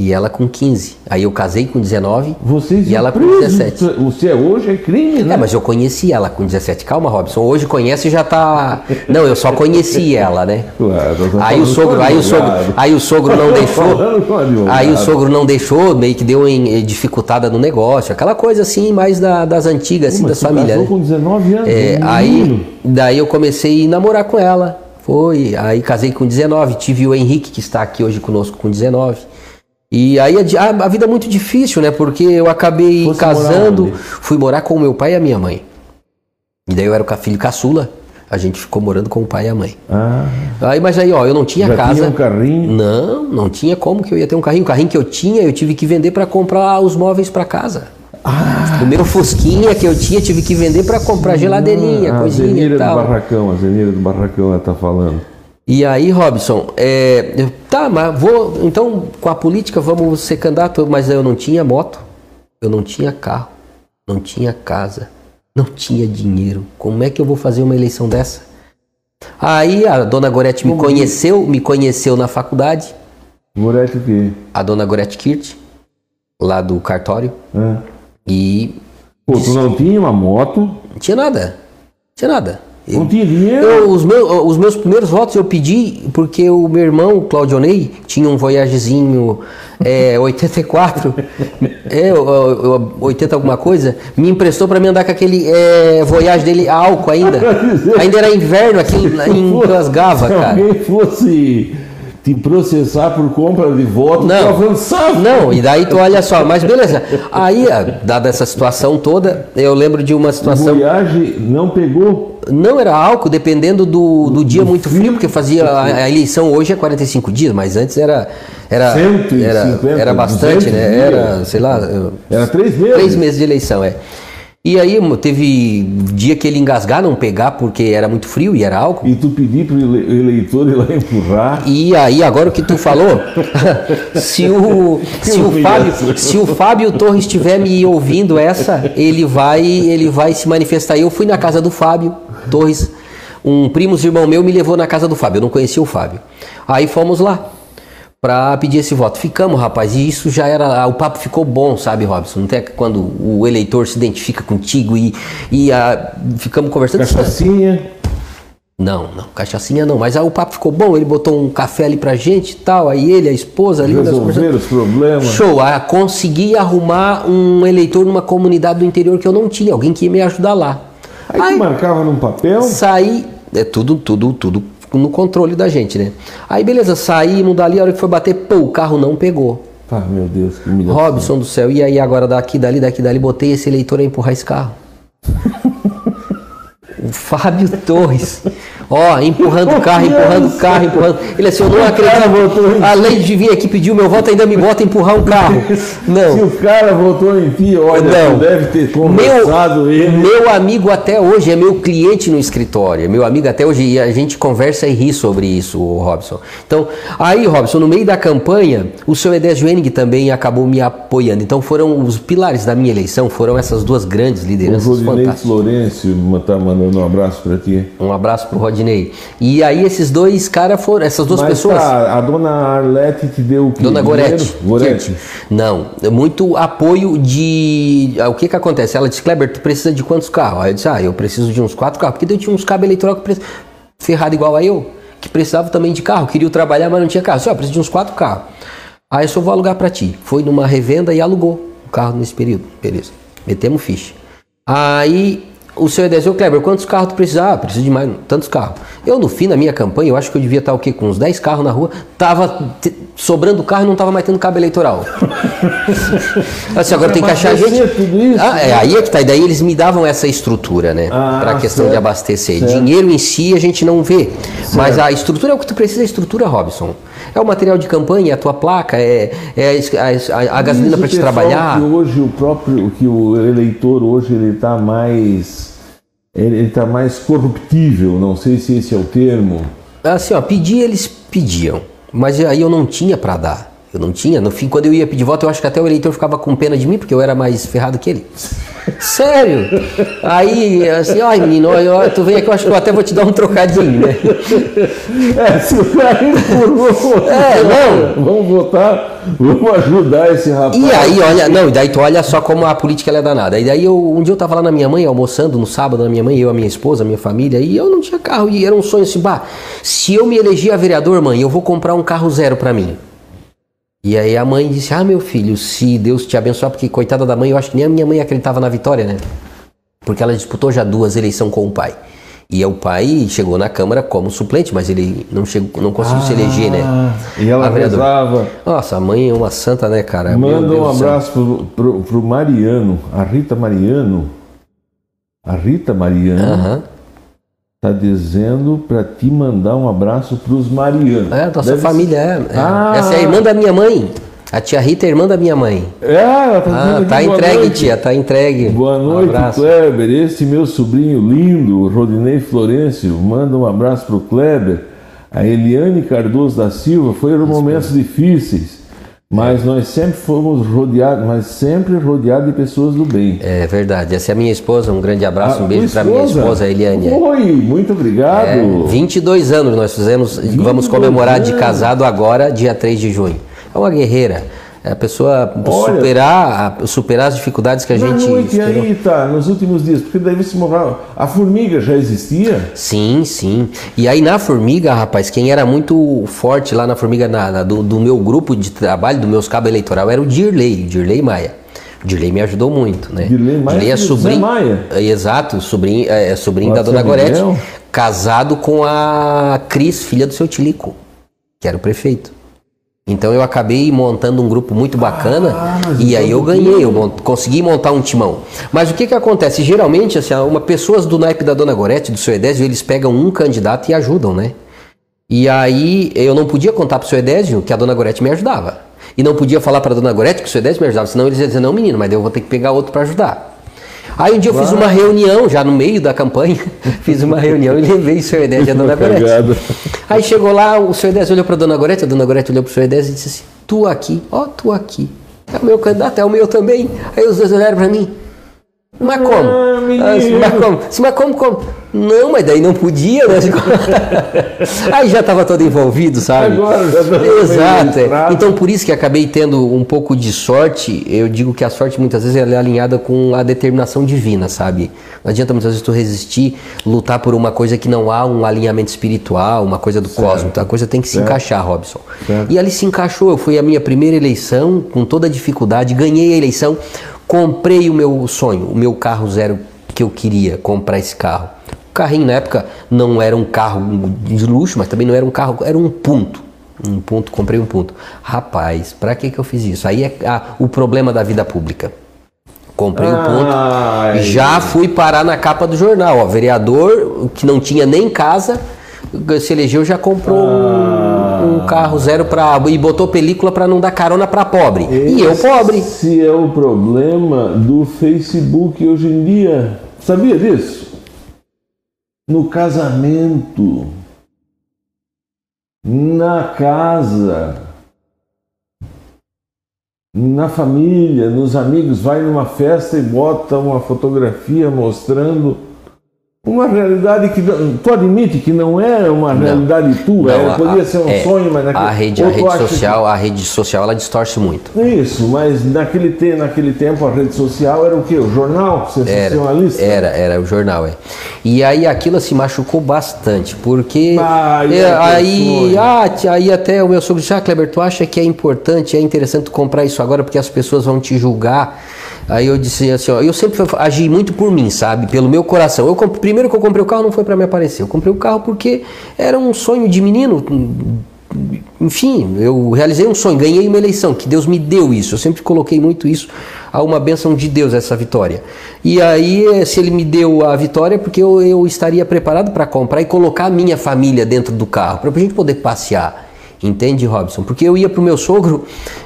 E ela com 15. Aí eu casei com 19. Vocês E ela com presos. 17. Você é hoje é crime, né? É, mas eu conheci ela com 17. Calma, Robson. Hoje conhece e já tá. Não, eu só conheci ela, né? Claro, Aí o sogro, aí o sogro, aí o sogro não deixou. Aí o sogro não deixou, meio que deu em, dificultada no negócio, aquela coisa assim, mais da- das antigas, assim, das famílias. casou né? com 19 anos. É, aí, daí eu comecei a namorar com ela. Foi, aí casei com 19, tive o Henrique que está aqui hoje conosco com 19. E aí a, a- a vida é muito difícil, né? Porque eu acabei Fosse casando, morar fui morar com o meu pai e a minha mãe. E daí eu era o filho caçula, a gente ficou morando com o pai e a mãe. Ah, Aí, mas aí, ó, eu não tinha já casa. tinha um carrinho. Não, não tinha como que eu ia ter um carrinho. O carrinho que eu tinha, eu tive que vender para comprar os móveis para casa. Ah, O meu Fusquinha que eu tinha, tive que vender para comprar geladeirinha, a coisinha e do tal. Barracão, a Zenira do Barracão ela tá falando. E aí, Robson, é, tá, mas vou. Então, com a política, vamos ser candidato, mas eu não tinha moto, eu não tinha carro, não tinha casa, não tinha dinheiro. Como é que eu vou fazer uma eleição dessa? Aí a dona Gorete me conheceu, me conheceu na faculdade, Moretti o quê? a dona Gorete Kirt, lá do cartório, Ah. e Pô, tu não tinha uma moto, não tinha nada, não tinha nada. Não tinha dinheiro. Eu, os, meus, os meus primeiros votos eu pedi porque o meu irmão, Claudionei, tinha um Voyagezinho é, 84, é, o- o- o- 80 alguma coisa, me emprestou para mim andar com aquele é, Voyage dele a álcool ainda. Ainda era inverno aqui em Glasgava, Se cara. alguém fosse te processar por compra de voto, Não. tu avançava. Não, e daí tu olha só, mas beleza. Aí, ah, dada essa situação toda, eu lembro de uma O situação. Voyage não pegou. Não era álcool, dependendo do, do dia muito frio, porque fazia a, a eleição hoje é 45 dias, mas antes era era 150, era, era bastante, 200 né? dias. Era, sei lá, Era três meses. três meses de eleição, é. E aí teve dia que ele engasgar, não pegar porque era muito frio e era álcool. E tu pedir pro ele- eleitor ir lá empurrar. E aí, agora o que tu falou, se o, se o. Fábio, se o Fábio Torres estiver me ouvindo essa, ele vai, ele vai se manifestar. Eu fui na casa do Fábio Torres, um primo irmão meu me levou na casa do Fábio, eu não conhecia o Fábio. Aí fomos lá para pedir esse voto. Ficamos, rapaz, e isso já era. O papo ficou bom, sabe, Robson? Até quando o eleitor se identifica contigo e, e ah, ficamos conversando. Cachaçinha. Não, não, cachaçinha não. Mas aí o papo ficou bom, ele botou um café ali pra gente e tal. Aí ele, a esposa ali. Resolver os problemas. Show, ah, consegui arrumar um eleitor numa comunidade do interior que eu não tinha, alguém que ia me ajudar lá. Aí Aí marcava num papel. saí, é tudo, tudo, tudo no controle da gente, né? Aí beleza, saímos dali, a hora que foi bater, pô, o carro não pegou. Ah, meu Deus, que humilhação. Robson do céu, e aí agora daqui, dali, daqui, dali, botei esse eleitor a empurrar esse carro. O Fábio Torres. Ó, empurrando o carro, empurrando o carro, empurrando. Ele assim, eu não acredito. Além de vir aqui pedir o meu voto, ainda me bota a empurrar um carro. Se Não. o cara votou em ti, olha, Não. deve ter Meu, conversado ele. meu amigo até hoje é meu cliente no escritório. é Meu amigo até hoje e a gente conversa e ri sobre isso, o Robson. Então, aí, Robson, no meio da campanha, o seu Edés Joenig também acabou me apoiando. Então, foram os pilares da minha eleição, foram essas duas grandes O lideranças Rodinei fantásticas. Florencio tá mandando um abraço pra ti. Um abraço pro Rodinei. E aí esses dois caras foram, essas duas Mas pessoas. tá, a dona Arlete te deu o quê? Dona? Gorete. Gorete. Não, muito apoio de. ah, O que que acontece? Ela disse, Kleber, tu precisa de quantos carros? Aí eu disse, ah, eu preciso de uns quatro carros. Porque eu tinha uns cabos que pre- ferrado igual a eu, que precisava também de carro. Queria trabalhar, mas não tinha carro. Eu disse, ah, preciso de uns quatro carros. Aí eu só vou alugar para ti. Foi numa revenda e alugou o carro nesse período. Beleza. Metemos ficha. Aí o senhor Edésio Kleber, quantos carros tu precisa? Ah, preciso de mais tantos carros. Eu, no fim, na minha campanha, eu acho que eu devia estar o quê? Com uns 10 carros na rua. Tava sobrando carro e não tava mais tendo cabo eleitoral. assim, agora tem que achar gente. Ah, é, aí é que tá. E daí eles me davam essa estrutura, né? Ah, para a questão certo. de abastecer. Certo. Dinheiro em si a gente não vê. Certo. Mas a estrutura é o que tu precisa, a estrutura, Robson. É o material de campanha, é a tua placa, é, é a, a, a gasolina para te trabalhar. Que hoje o próprio, que o eleitor hoje ele está mais ele está mais corruptível, não sei se esse é o termo. Assim, ó, pedir eles pediam, mas aí eu não tinha para dar. Eu não tinha. No fim, quando eu ia pedir voto, eu acho que até o eleitor ficava com pena de mim, porque eu era mais ferrado que ele. Sério? Aí, assim, ai menino, olha, tu vem aqui, eu acho que eu até vou te dar um trocadinho, né? É, se o cara empurrou, é, não. vamos votar, vamos ajudar esse rapaz. E aí, olha, não, e daí tu olha só como a política é danada. E daí eu, um dia eu tava lá na minha mãe, almoçando no sábado na minha mãe, eu, a minha esposa, a minha família, e eu não tinha carro, e era um sonho assim, bah, se eu me eleger a vereador, mãe, eu vou comprar um carro zero para mim. E aí a mãe disse: Ah, meu filho, se Deus te abençoar, porque coitada da mãe, eu acho que nem a minha mãe acreditava na vitória, né? Porque ela disputou já duas eleições com o pai. E o pai chegou na Câmara como suplente, mas ele não, chegou, não conseguiu ah, se eleger, né? E ela rezava. Nossa, a mãe é uma santa, né, cara? Manda um abraço pro, pro, pro, Mariano, a Rita Mariano. A Rita Mariano. Uh -huh Tá dizendo para te mandar um abraço para os Marianos. É, nossa Deve família é. é. Ah. Essa é a irmã da minha mãe. A tia Rita é irmã da minha mãe. É, ela tá, ah, tá entregue, noite. tia, tá entregue. Boa noite, um Kleber. Esse meu sobrinho lindo, Rodinei Florencio, manda um abraço pro Kleber. A Eliane Cardoso da Silva, foram momentos difíceis. Mas nós sempre fomos rodeados, mas sempre rodeados de pessoas do bem. É verdade. Essa é a minha esposa. Um grande abraço, ah, um beijo para minha esposa, Eliane. Oi, muito obrigado. É, 22 anos nós fizemos, vamos comemorar anos. de casado agora, dia 3 de junho. É uma guerreira. É a pessoa Olha, superar, superar as dificuldades que a gente. Noite aí, tá, nos últimos dias, porque daí você morreu. A formiga já existia? Sim, sim. E aí na formiga, rapaz, quem era muito forte lá na formiga na, na do, do, meu grupo de trabalho, do meus cabos eleitoral, era o Dirley, Dirley Maia. Dirley me ajudou muito, né? Dirley Maia, Dirley é sobrinho, Maia. É, exato, sobrinho, é, é sobrinho da dona Gorete, casado com a Cris, filha do seu Tilico, que era o prefeito. Então eu acabei montando um grupo muito bacana ah, e aí eu ganhei, eu mont, consegui montar um timão. Mas o que que acontece? Geralmente, assim, uma pessoas do naipe da Dona Gorete, do seu Edésio, eles pegam um candidato e ajudam, né? E aí eu não podia contar para o seu Edésio que a Dona Gorete me ajudava. E não podia falar para a Dona Gorete que o seu Edésio me ajudava, senão eles iam dizer, não menino, mas eu vou ter que pegar outro para ajudar. Aí um dia eu fiz uma reunião, já no meio da campanha, fiz uma reunião e levei o senhor Edésio e a dona Gorete. Aí chegou lá, o senhor Edésio olhou para a dona Gorete, a dona Gorete olhou para o senhor Edésio e disse assim, tu aqui, ó, tu aqui. É o meu candidato, é o meu também. Aí os dois olharam para mim, mas como? Ah, mas como? Mas como, como? Não, mas daí não podia, né? Aí já estava todo envolvido, sabe? Agora já Exato. É. Então por isso que acabei tendo um pouco de sorte. Eu digo que a sorte muitas vezes é alinhada com a determinação divina, sabe? Não adianta muitas vezes tu resistir, lutar por uma coisa que não há um alinhamento espiritual, uma coisa do certo. cosmos. A coisa tem que certo. se encaixar, Robson. Certo. E ali se encaixou. Eu fui a minha primeira eleição com toda a dificuldade, ganhei a eleição, comprei o meu sonho, o meu carro zero que eu queria comprar esse carro carrinho na época não era um carro de luxo, mas também não era um carro, era um ponto. Um ponto, comprei um ponto. Rapaz, para que que eu fiz isso? Aí é ah, o problema da vida pública. Comprei um ponto, Ai. já fui parar na capa do jornal. Ó, vereador que não tinha nem casa, se elegeu já comprou ah. Um, carro zero para e botou película para não dar carona para pobre. Esse e eu pobre. Esse é o problema do Facebook hoje em dia. Sabia disso? no casamento, na casa, na família, nos amigos, vai numa festa e bota uma fotografia mostrando uma realidade que tu admite que não era uma não, realidade tua, não, podia a, ser um é, sonho, mas naquele, a rede, a rede social, que... a rede social ela distorce muito. Isso, mas naquele, te, naquele tempo a rede social era o quê? O jornal sensacionalista? Era, era, era o jornal, é. E aí aquilo se machucou bastante, porque ah, é, aí, ah, aí até o meu sogro disse, ah, Kleber, tu acha que é importante, é interessante comprar isso agora porque as pessoas vão te julgar Aí eu disse assim, ó, eu sempre agi muito por mim, sabe? Pelo meu coração. Eu primeiro que eu comprei o carro não foi para me aparecer. Eu comprei o carro porque era um sonho de menino. Enfim, eu realizei um sonho, ganhei uma eleição, que Deus me deu isso. Eu sempre coloquei muito isso a uma bênção de Deus, essa vitória. E aí, se ele me deu a vitória, é porque eu, eu estaria preparado para comprar e colocar a minha família dentro do carro, para a gente poder passear. Entende, Robson? Porque eu ia pro meu sogro,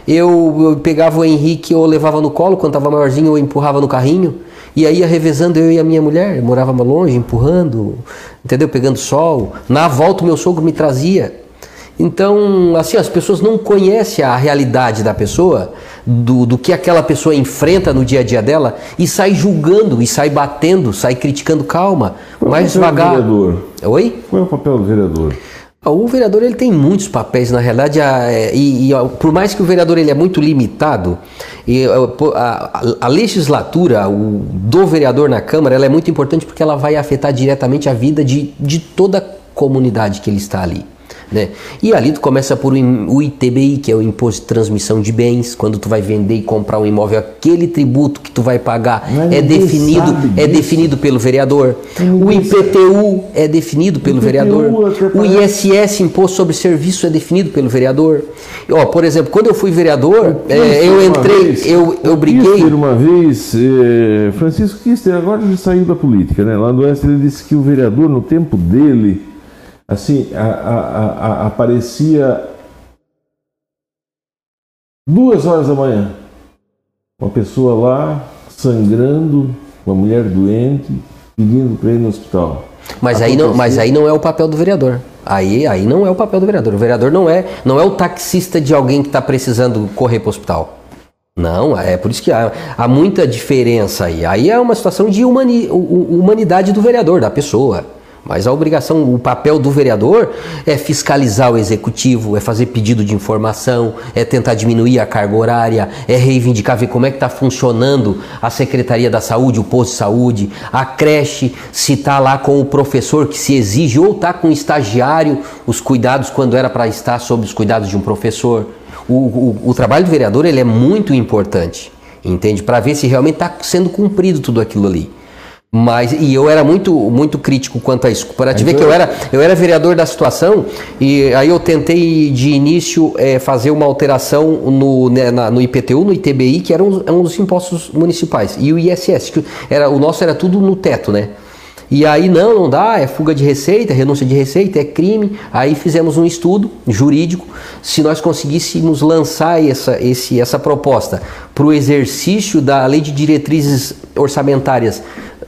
eu, eu pegava o Henrique, eu levava no colo, quando estava maiorzinho, eu empurrava no carrinho. E aí ia revezando eu e a minha mulher, eu morava longe, empurrando, entendeu? Pegando sol. Na volta o meu sogro me trazia. Então, assim, as pessoas não conhecem a realidade da pessoa, do, do que aquela pessoa enfrenta no dia a dia dela, e sai julgando, e sai batendo, sai criticando. Calma, Qual mais é devagar. Vereador? Oi? Qual é o papel do vereador? O vereador ele tem muitos papéis na realidade é, e, e, por mais que o vereador ele é muito limitado e a, a, legislatura o, do vereador na Câmara ela é muito importante porque ela vai afetar diretamente a vida de, de toda a comunidade que ele está ali. Né? E ali tu começa por o ITBI, que é o Imposto de Transmissão de Bens, quando tu vai vender e comprar um imóvel, aquele tributo que tu vai pagar é definido, é definido pelo vereador. O IPTU é definido pelo IPTU, vereador. O ISS, Imposto sobre Serviço, é definido pelo vereador. Ó, por exemplo, quando eu fui vereador, eu, é, eu entrei, vez, eu, eu briguei. Kister uma vez, eh, Francisco Kister agora já saiu da política, né? Lá no Oeste ele disse que o vereador, no tempo dele, assim, a, a, a, aparecia duas horas da manhã, uma pessoa lá sangrando, uma mulher doente, pedindo para ir no hospital. Mas aí, não, mas aí não é o papel do vereador. Aí, aí não é o papel do vereador. O vereador não é, não é o taxista de alguém que está precisando correr para o hospital. Não, é por isso que há, há, muita diferença aí. Aí é uma situação de humani, humanidade do vereador, da pessoa. Mas a obrigação, o papel do vereador é fiscalizar o executivo, é fazer pedido de informação, é tentar diminuir a carga horária, é reivindicar, ver como é que está funcionando a Secretaria da Saúde, o posto de saúde, a creche, se está lá com o professor que se exige, ou está com o estagiário, os cuidados quando era para estar sob os cuidados de um professor. O, o, o trabalho do vereador ele é muito importante, entende? Para ver se realmente está sendo cumprido tudo aquilo ali. Mas e eu era muito muito crítico quanto a isso. Para te ver que eu era eu era vereador da situação e aí eu tentei de início é, fazer uma alteração no, né, na, no IPTU, no ITBI, que eram um, um dos impostos municipais e o ISS, que era o nosso era tudo no teto, né? E aí não, não dá, é fuga de receita, é renúncia de receita, é crime. Aí fizemos um estudo jurídico, se nós conseguíssemos lançar essa, esse, essa proposta para o exercício da lei de diretrizes orçamentárias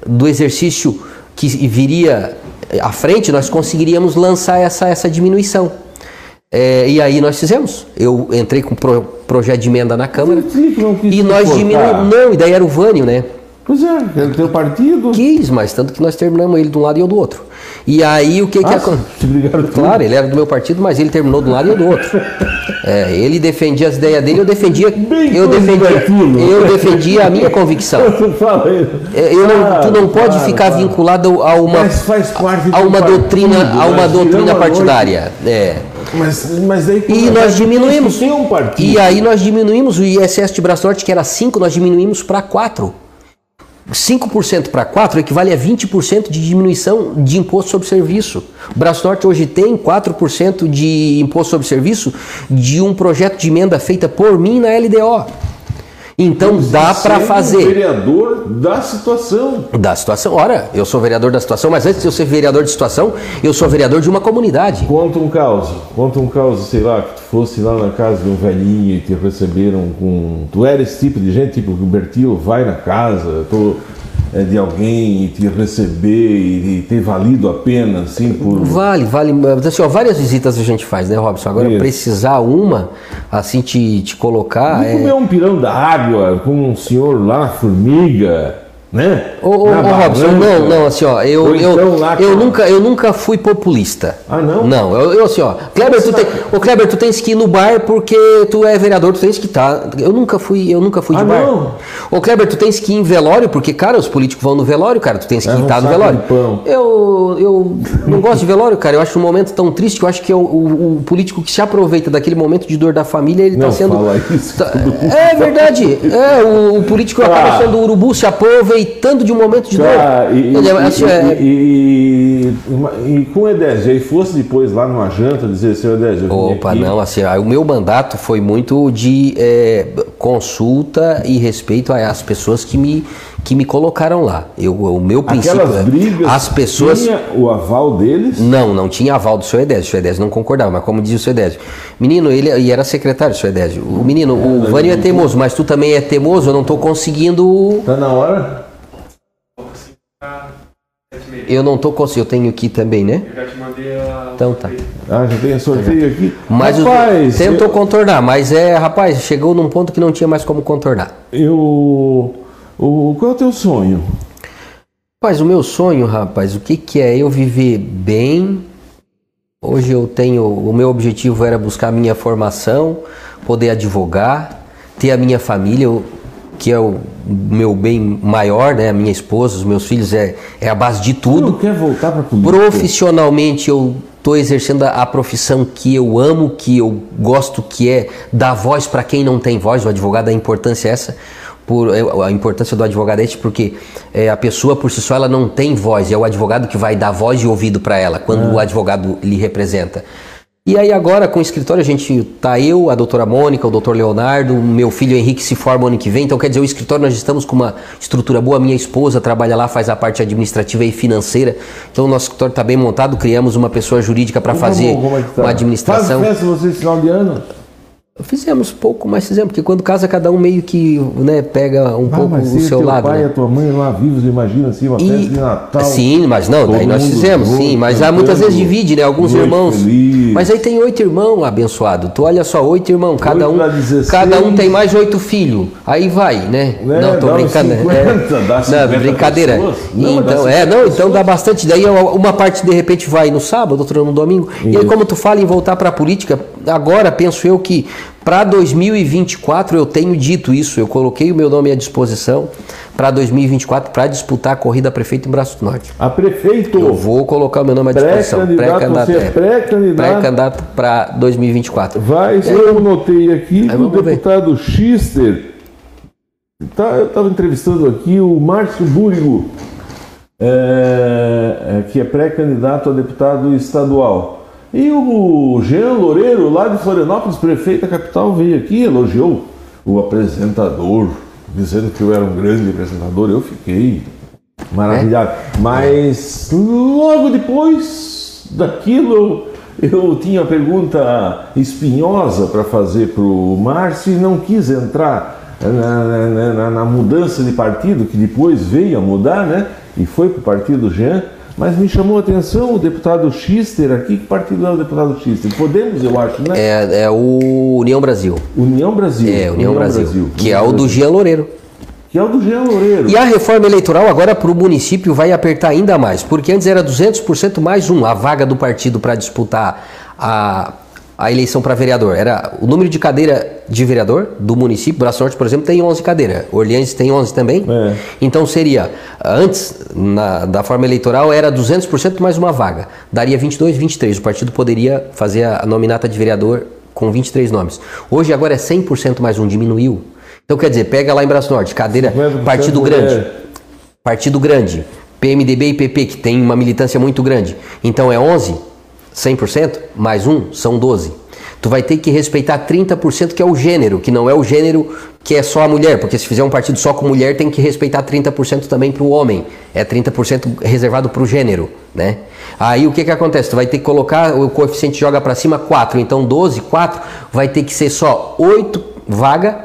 do exercício que viria à frente, nós conseguiríamos lançar essa, essa diminuição. É, e aí nós fizemos. Eu entrei com pro, projeto de emenda na Câmara e nós diminuímos. Não, e daí era o Vânio, né? Pois é, ele tem o partido. Quis, mas tanto que nós terminamos ele de um lado e eu do outro. E aí o que ah, que aconteceu? Claro, ele era do meu partido, mas ele terminou de um lado e eu do outro. É, ele defendia as ideias dele, eu defendia. Bem eu defendia, eu defendia a minha convicção. É, eu não, tu não pode ficar vinculado a uma, a uma doutrina, a uma doutrina partidária. É. Mas, mas daí, e nós diminuímos. Um e aí nós diminuímos o ISS de Braço Norte, que era 5, nós diminuímos para 4. 5% para 4 equivale a 20% de diminuição de imposto sobre serviço. O Braço Norte hoje tem 4% de imposto sobre serviço de um projeto de emenda feita por mim na LDO. Então dá para fazer. vereador da situação. Da situação. Ora, eu sou vereador da situação, mas antes de eu ser vereador de situação, eu sou vereador de uma comunidade. Conta um caos. Conta um caos, sei lá, que tu fosse lá na casa de um velhinho e te receberam com. Tu era esse tipo de gente, tipo, o Bertilo vai na casa, tô de alguém e te receber e, ter valido a pena, assim, por... Vale, vale. Assim, ó, várias visitas a gente faz, né, Robson? Agora, Isso. precisar uma, assim, te, te colocar... é... comer um pirão da água com um senhor lá, formiga, né? Ô, ô, ô, Robson, não, não, assim, ó, eu, Ou eu, então lá eu, nunca, eu nunca fui populista. Ah, não? Não, eu, eu assim, ó, Kleber, tu tem, ô, Kleber, tu tens que ir no bar porque tu é vereador, tu tens que estar. Eu nunca fui, eu nunca fui de Ah, bar. não? Ô, Kleber, tu tens que ir em velório, porque, cara, os políticos vão no velório, cara, tu tens que Leva um estar no saco velório. de. Eu, eu não gosto de velório, cara. Eu acho um momento tão triste que eu acho que é o, o- o político que se aproveita daquele momento de dor da família, ele Não tá sendo. fala isso. Tá- é verdade. É, o, o político acaba Ah. sendo o urubu se aproveitando de um momento de Cara, dor. e, e, Ele é, assim, e- é- e- e- e com o Edésio, aí fosse depois lá numa janta dizer, seu Edésio, eu vim Opa, aqui, não, assim, o meu mandato foi muito de é, consulta e respeito às pessoas que me, que me colocaram lá. Eu, o meu princípio Aquelas é, brigas, as pessoas tinha o aval deles, Não, não tinha aval do seu Edésio. O seu Edésio não concordava, mas como dizia o seu Edésio. Menino, ele e era secretário do seu Edésio. O menino, o Vânio é teimoso, mas tu também é teimoso, eu não tô conseguindo. tá na hora? Eu não tô conseguindo. Eu tenho aqui também, né? Eu já te mandei a. Então tá. Ah, já tem sorteio aqui. Mas o- Rapaz, tentou eu, contornar, mas é, rapaz, chegou num ponto que não tinha mais como contornar. eu- o, qual é o teu sonho? Rapaz, o meu sonho, rapaz, o que que é? Eu viver bem. Hoje eu tenho, o meu objetivo era buscar a minha formação, poder advogar, ter a minha família, o- que é o meu bem maior, né? A minha esposa, os meus filhos é, é a base de Tu tudo. não quer voltar para política? Profissionalmente eu estou exercendo a profissão que eu amo, que eu gosto, que é dar voz para quem não tem voz. O advogado, a importância é essa. Por, é, a importância do advogado é esse porque é, a pessoa por si só ela não tem voz, é o advogado que vai dar voz e ouvido para ela quando o advogado lhe representa. E aí agora com o escritório a gente tá eu, a doutora Mônica, o doutor Leonardo, o meu filho Henrique se forma ano que vem, então quer dizer, o escritório nós estamos com uma estrutura boa, minha esposa trabalha lá, faz a parte administrativa e financeira, então o nosso escritório está bem montado, criamos uma pessoa jurídica para fazer Como- como é tá? uma administração. Faz festa vocês final de ano? Fizemos pouco, mas fizemos, porque quando casa cada um meio que né, pega um Ah, pouco mas o se seu teu lado. pai né? e a tua mãe lá vivos, imagina assim, uma festa de Natal. Sim, mas não, daí nós fizemos, junto, sim, mas há muitas vezes divide, né? Alguns irmãos. feliz. Mas aí tem oito irmãos abençoado. Tu olha só, oito irmãos, cada um, pra 16. cada um tem mais oito filhos. Aí vai, né? Né, Não, tô brincando. 50, é, dá 50 não, brincadeira. pessoas. Não, então, é, 50 não, então dá bastante. Daí uma parte de repente vai no sábado, outra no domingo. E aí Isso. como tu fala em voltar para a política, agora penso eu que para 2024 eu tenho dito isso, eu coloquei o meu nome à disposição para 2024 para disputar a corrida a prefeito em Braço do Norte. A prefeito, Eu vou colocar o meu nome à disposição. pré-candidato, você é é. pré-candidato. Pré-candidato para 2024. Vai, eu notei aqui que o vamos ver. deputado Schister, tá, eu estava entrevistando aqui o Márcio Búrigo, é, é, que é pré-candidato a deputado estadual. E o Jean Loureiro, lá de Florianópolis, prefeito da capital, veio aqui e elogiou o apresentador, dizendo que eu era um grande apresentador. Eu fiquei maravilhado. Mas logo depois daquilo, eu tinha uma pergunta espinhosa para fazer para o Márcio e não quis entrar na, na- na- na mudança de partido, que depois veio a mudar, né? E foi para o partido Jean. Mas me chamou a atenção o deputado Schister aqui. Que partido é o deputado Schister? Podemos, eu acho, né? É, é o União Brasil. União Brasil. É, União, Brasil, Que União é o do Brasil. Jean Loureiro. Que é o do Jean Loureiro. E a reforma eleitoral agora para o município vai apertar ainda mais, porque antes era 200% mais um, a vaga do partido para disputar a, a eleição para vereador. Era o número de cadeira de vereador do município. Braço Norte, por exemplo, tem 11 cadeiras. Orleans tem 11 também. É. Então seria, antes na, da forma eleitoral, era 200% mais uma vaga. Daria 22, 23. O partido poderia fazer a nominata de vereador com 23 nomes. Hoje agora é 100% mais um, diminuiu. Então quer dizer, pega lá em Braço Norte, cadeira, 50% partido mulher. grande. Partido grande, PMDB e PP, que tem uma militância muito grande. Então é 11, 100%, mais um, são 12. Tu vai ter que respeitar 30% que é o gênero, que não é o gênero que é só a mulher, porque se fizer um partido só com mulher, tem que respeitar 30% também para o homem. É 30% reservado para o gênero, né? Aí o que que acontece? Tu vai ter que colocar, o coeficiente joga para cima 4, então 12, 4, vai ter que ser só 8 vaga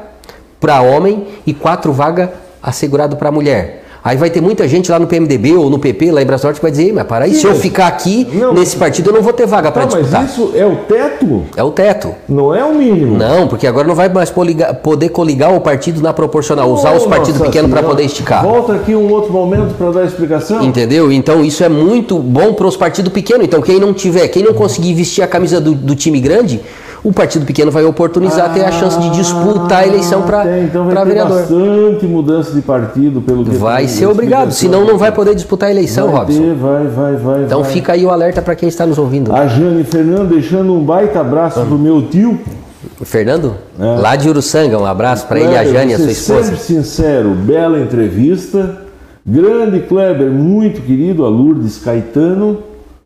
para homem e 4 vaga assegurado para mulher. Aí vai ter muita gente lá no PMDB ou no PP, lá em Brasil Norte, que vai dizer, mas para aí, se eu ficar aqui Não, nesse partido, eu não vou ter vaga para Tá, mas disputar. isso é o teto? É o teto. Não é o mínimo. Não, porque agora não vai mais poligar- poder coligar o partido na proporcional, usar os Oh, partidos pequenos para poder esticar. Volta aqui um outro momento para dar explicação. Entendeu? Então isso é muito bom para os partidos pequenos. Então quem não tiver, quem não conseguir vestir a camisa do, do time grande, o partido pequeno vai oportunizar ter a chance de disputar a eleição para Ah, então vai ter vereador. bastante mudança de partido pelo que Vai ser obrigado, senão não vai poder disputar a eleição, vai Robson. ter, vai, vai, vai. Então vai. fica aí o alerta para quem está nos ouvindo. A Jane Fernando deixando um baita abraço pro meu tio. Fernando, É. lá de Uruçanga, um abraço para ele e a Jane, a sua esposa. Sempre sincero, bela entrevista. Grande Kleber, muito querido, a Lourdes Caetano.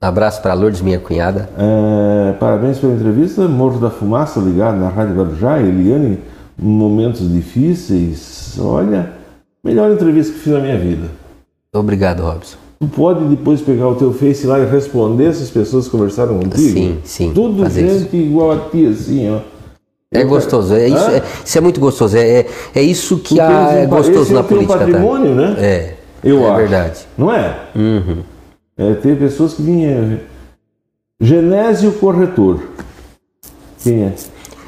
Um abraço para Lourdes, minha cunhada. É, parabéns pela entrevista. Morro da Fumaça ligado na Rádio Guarujá. Eliane, momentos difíceis. Olha, melhor entrevista que fiz na minha vida. Obrigado, Robson. Tu pode depois pegar o teu Face lá e responder se as pessoas conversaram contigo? Sim, sim, Tudo gente igual a ti, assim, ó. É gostoso, é isso, é, isso é muito gostoso. É, é, é isso que há- é um gostoso na é política, tá? patrimônio, né? É, Eu é acho. verdade. Não é? Uhum. É tem pessoas que vinham. Genésio Corretor. Quem é?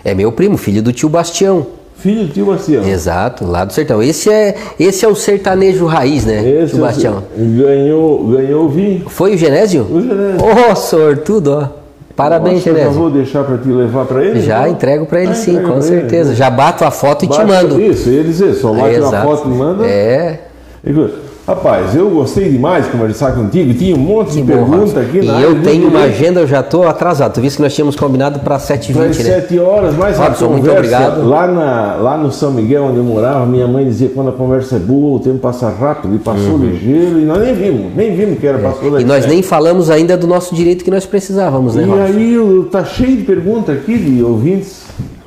É meu primo, filho do tio Bastião. Filho do tio Bastião. Exato, lá do sertão. Esse é, esse é o sertanejo raiz, né? Esse tio é o- Bastião. ganhou, ganhou o vinho. Foi o Genésio? O Genésio. Ô, sortudo, ó. Parabéns, Nossa, eu já Genésio. vou deixar para te levar para ele? Já então? entrego pra ele Ah, sim, com pra ele. certeza. Já bato a foto e te mando. Isso, ele dizer, só bate É, exato. foto e manda. É, Rapaz, eu gostei demais de conversar contigo. Tinha um monte que de perguntas aqui na E eu tenho uma direito. agenda, eu já tô atrasado. Tu viste que nós tínhamos combinado para Às 7h20, né? sete horas, mas a Robson, muito obrigado. lá, na, lá no São Miguel, onde eu morava, minha mãe dizia que quando a conversa é boa, o tempo passa rápido, e passou ligeiro, e nós nem vimos, nem vimos que era passou Uhum. É. E nós nem falamos ainda do nosso direito que nós precisávamos, né, E Robson? aí eu- tá cheio de perguntas aqui de ouvintes.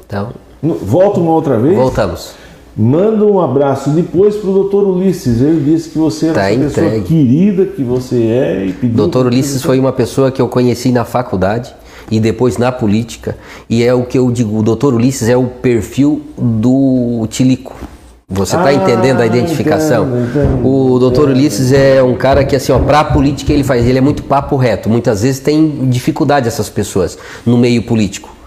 Então, Volta uma outra vez. voltamos. Manda um abraço depois pro doutor Ulisses. Ele disse que você é Tá uma pessoa querida que você é e pediu. Doutor Ulisses foi uma pessoa que eu conheci na faculdade e depois na política. E é o que eu digo, o doutor Ulisses é o perfil do Tilico. Você está Ah, entendendo a identificação? entendo, entendo, o doutor Ulisses é um cara que, assim, ó, pra política ele faz, ele é muito papo reto. Muitas vezes tem dificuldade essas pessoas no meio político.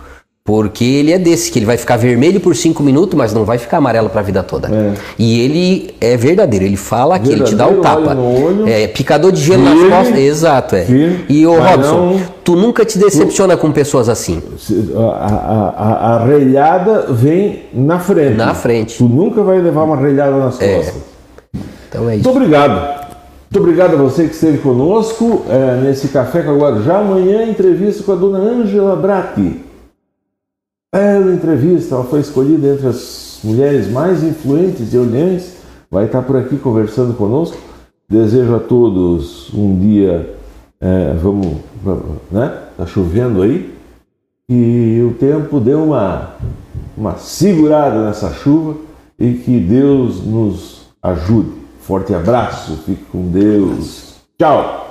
Porque ele é desse, que ele vai ficar vermelho por cinco minutos, mas não vai ficar amarelo pra vida toda. É. E ele é verdadeiro, ele fala que ele te dá o tapa. olho. É, picador de gelo nas costas. Exato, é. Firme. E o Robson, não- tu nunca te decepciona com pessoas assim. A, a, a, a relhada vem na frente. Na frente. Tu nunca vai levar uma relhada nas É. costas. Então é Muito isso. obrigado. Muito obrigado a você que esteve conosco é, nesse Café com a Guarujá. Amanhã, entrevista com a dona Ângela Bratti. Bela entrevista, ela foi escolhida entre as mulheres mais influentes de Olhães. Vai estar por aqui conversando conosco. Desejo a todos um dia, é, vamos, vamos, né? Tá chovendo aí. E o tempo deu uma, uma segurada nessa chuva e que Deus nos ajude. Forte abraço, fique com Deus. Tchau!